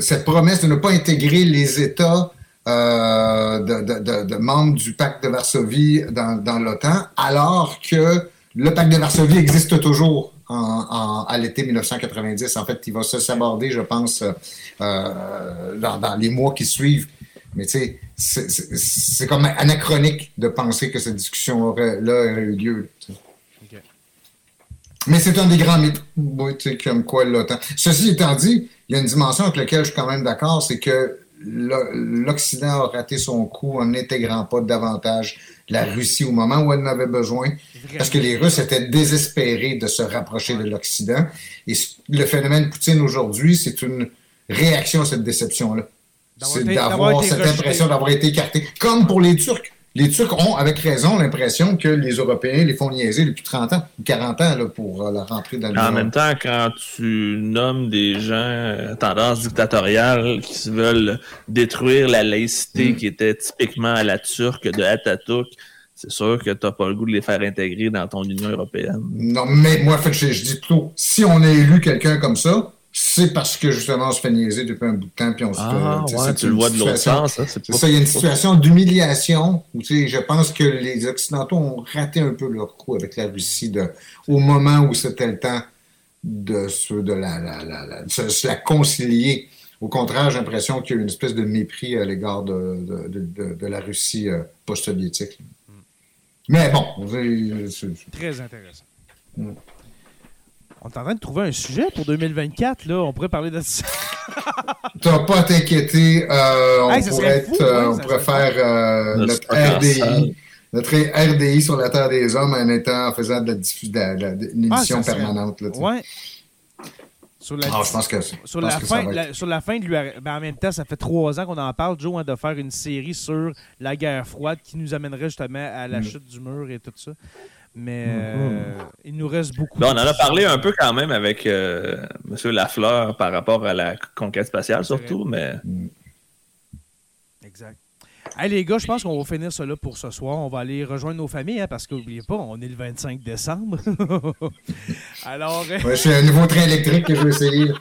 cette promesse de ne pas intégrer les États euh, de, membres du pacte de Varsovie dans, l'OTAN, alors que le pacte de Varsovie existe toujours à l'été 1990. En fait, il va se saborder, je pense, euh, dans, les mois qui suivent. Mais tu sais, c'est comme anachronique de penser que cette discussion-là aurait eu lieu. Mais c'est un des grands mythes, comme quoi l'OTAN. Ceci étant dit, il y a une dimension avec laquelle je suis quand même d'accord, c'est que l'Occident a raté son coup en n'intégrant pas davantage la Russie au moment où elle en avait besoin, parce que les Russes étaient désespérés de se rapprocher de l'Occident. Et le phénomène Poutine aujourd'hui, c'est une réaction à cette déception-là. C'est d'avoir cette impression d'avoir été écarté, comme pour les Turcs les Turcs ont, avec raison, l'impression que les Européens les font niaiser depuis 30 ans, 40 ans là, pour euh, la rentrée dans le En même temps, quand tu nommes des gens euh, tendance dictatoriale qui se veulent détruire la laïcité mm. qui était typiquement à la turque de Atatürk, c'est sûr que tu n'as pas le goût de les faire intégrer dans ton Union européenne. Non, mais moi, fait, je, je dis plutôt, si on a élu quelqu'un comme ça, c'est parce que justement on se fait niaiser depuis un bout de temps puis on se ah, fait. Ouais, tu le vois de l'autre sens. Hein, c'est ça, il y a une situation d'humiliation où je pense que les Occidentaux ont raté un peu leur coup avec la Russie de, au moment où c'était le temps de, de, la, la, la, se, la concilier. Au contraire, j'ai l'impression qu'il y a une espèce de mépris à l'égard de, de, de, la Russie euh, post-soviétique. Mais bon, c'est très intéressant. Mm. On est en train de trouver un sujet pour 2024, là. On pourrait parler de ça. T'as pas à t'inquiéter. Euh, on, pourrait euh, on pourrait faire euh, notre RDI. Notre RDI sur la Terre des Hommes en étant en faisant de la diffusion, une ah, émission permanente. Là, ouais. Sur la, ah, je pense que, sur, la fin, sur la fin de l'URSS, ben en même temps, ça fait trois ans qu'on en parle, Joe, hein, de faire une série sur la guerre froide qui nous amènerait justement à la mm. chute du mur et tout ça. Mais euh, il nous reste beaucoup. Ben, on en a parlé un peu quand même avec euh, M. Lafleur par rapport à la conquête spatiale, surtout, mais. Exact. Hey, les gars, je pense qu'on va finir cela pour ce soir. On va aller rejoindre nos familles, hein, parce qu'oubliez pas, on est le 25 décembre. Alors. Euh, ouais, c'est un nouveau train électrique que je vais essayer.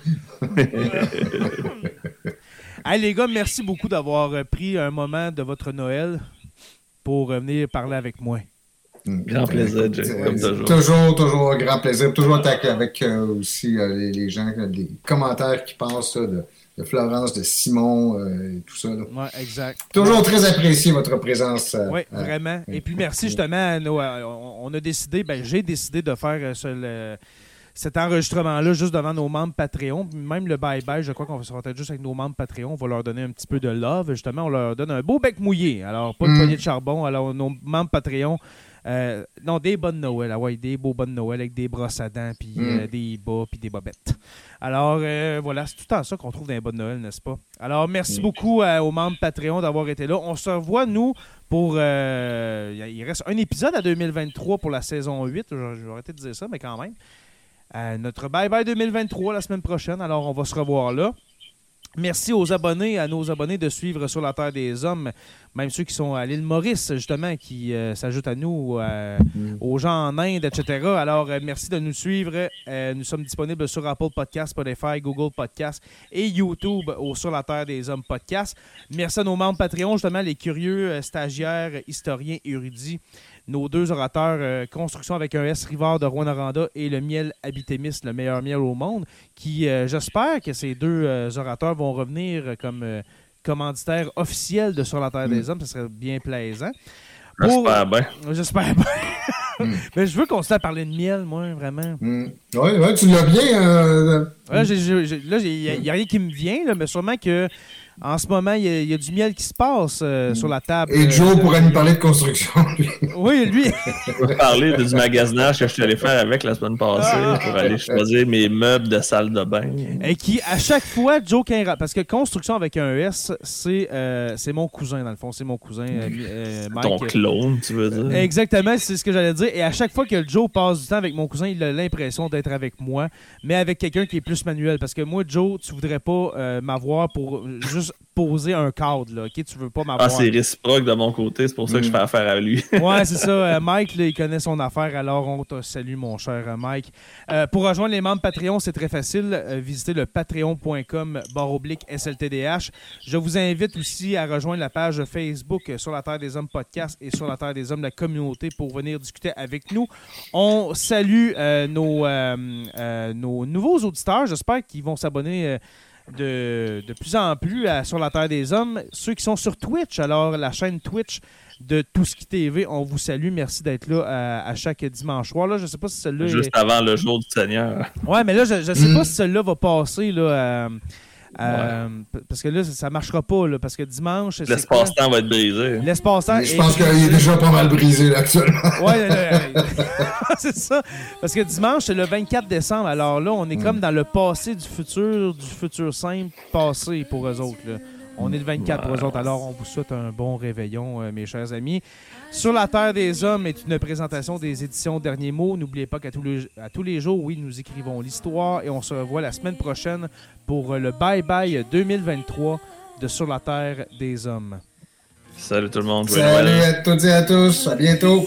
hey, les gars, merci beaucoup d'avoir pris un moment de votre Noël pour venir parler avec moi. Grand plaisir, Jay, comme toujours. Toujours, toujours un grand plaisir. Toujours avec euh, aussi euh, les, gens, les commentaires qui passent de, Florence, de Simon euh, et tout ça. Oui, exact. Toujours très apprécié votre présence. oui, vraiment. Et puis merci justement, on a décidé, ben, j'ai décidé de faire cet enregistrement-là juste devant nos membres Patreon. Même le bye-bye, je crois qu'on va se retrouver juste avec nos membres Patreon. On va leur donner un petit peu de love. Justement, on leur donne un beau bec mouillé. Alors, pas de mm. poignée de charbon. Alors, nos membres Patreon euh, non, des bonnes Noël. Ah ouais, des beaux bonnes Noël avec des brosses à dents, puis euh, mm. des bas, puis des bobettes. Alors, euh, voilà, c'est tout le temps ça qu'on trouve dans les bonnes Noël, n'est-ce pas? Alors, merci mm. beaucoup aux membres Patreon d'avoir été là. On se revoit, nous, pour. il reste un épisode à 2023 pour la saison 8. J'aurais arrêter de dire ça, mais quand même. notre Bye Bye 2023 la semaine prochaine. Alors, on va se revoir là. Merci aux abonnés, à nos abonnés de suivre sur la Terre des Hommes, même ceux qui sont à l'île Maurice, justement, qui euh, s'ajoutent à nous, euh, mm. aux gens en Inde, etc. Alors, euh, merci de nous suivre. nous sommes disponibles sur Apple Podcasts, Spotify, Google Podcasts et YouTube au Sur la Terre des Hommes podcast. Merci à nos membres Patreon, justement, les curieux stagiaires, historiens, érudits nos deux orateurs euh, Construction avec un S Rivard de Rouen-Noranda et le miel Habitémis, le meilleur miel au monde, qui, euh, j'espère que ces deux euh, orateurs vont revenir comme commanditaires officiels de Sur la Terre des mm. Hommes. Ce serait bien plaisant. J'espère bien. J'espère bien. Mm. Mais je veux qu'on se parler de miel, moi, vraiment. Oui, mm. ouais, tu l'as bien. là, il n'y a, rien qui me vient, mais sûrement que En ce moment, il y, a, du miel qui se passe euh, sur la table. Et Joe pourrait nous parler de construction, lui. Oui, lui. Je vais parler du magasinage que je suis allé faire avec la semaine passée ah. pour aller choisir mes meubles de salle de bain. Et qui, à chaque fois, Joe Quinra, parce que construction avec un S, c'est euh, mon cousin, dans le fond. C'est mon cousin, euh, Mike. Ton clone, tu veux dire? Exactement, c'est ce que j'allais dire. Et à chaque fois que Joe passe du temps avec mon cousin, il a l'impression d'être avec moi, mais avec quelqu'un qui est plus manuel. Parce que moi, Joe, tu voudrais pas m'avoir pour juste poser un cadre, là, ok? Tu veux pas m'avoir. Ah, c'est réciproque de mon côté, c'est pour ça que je fais mm. affaire avec lui. ouais, c'est ça. Euh, Mike, il connaît son affaire, alors on te salue, mon cher euh, Mike. Euh, pour rejoindre les membres Patreon, c'est très facile. visitez le patreon.com oblique SLTDH. Je vous invite aussi à rejoindre la page Facebook sur la Terre des Hommes podcast et sur la Terre des Hommes la communauté pour venir discuter avec nous. On salue nos, nos nouveaux auditeurs. J'espère qu'ils vont s'abonner de, de plus en plus sur la Terre des Hommes. Ceux qui sont sur Twitch, alors la chaîne Twitch de Tout ce qui TV, on vous salue. Merci d'être là à, chaque dimanche soir. Là, je sais pas si celle-là. Juste avant le jour du Seigneur. Ouais, mais là, je ne sais mm. pas si celle-là va passer. Là, euh, parce que là, ça marchera pas, là, parce que dimanche. L'espace-temps va être brisé. L'espace-temps. Je pense qu'il est déjà pas mal brisé là, actuellement. Ouais, c'est ça. Parce que dimanche, c'est le 24 décembre. Alors là, on est comme dans le passé du futur, du futur simple passé pour eux autres. Là. On est le 24 pour eux autres. Alors, on vous souhaite un bon réveillon, euh, mes chers amis. Sur la Terre des Hommes est une présentation des éditions Derniers Mots. N'oubliez pas qu'à tous, les, à tous les jours, oui, nous écrivons l'histoire et on se revoit la semaine prochaine pour le Bye Bye 2023 de Sur la Terre des Hommes. Salut tout le monde. Salut à toutes et à tous. À bientôt.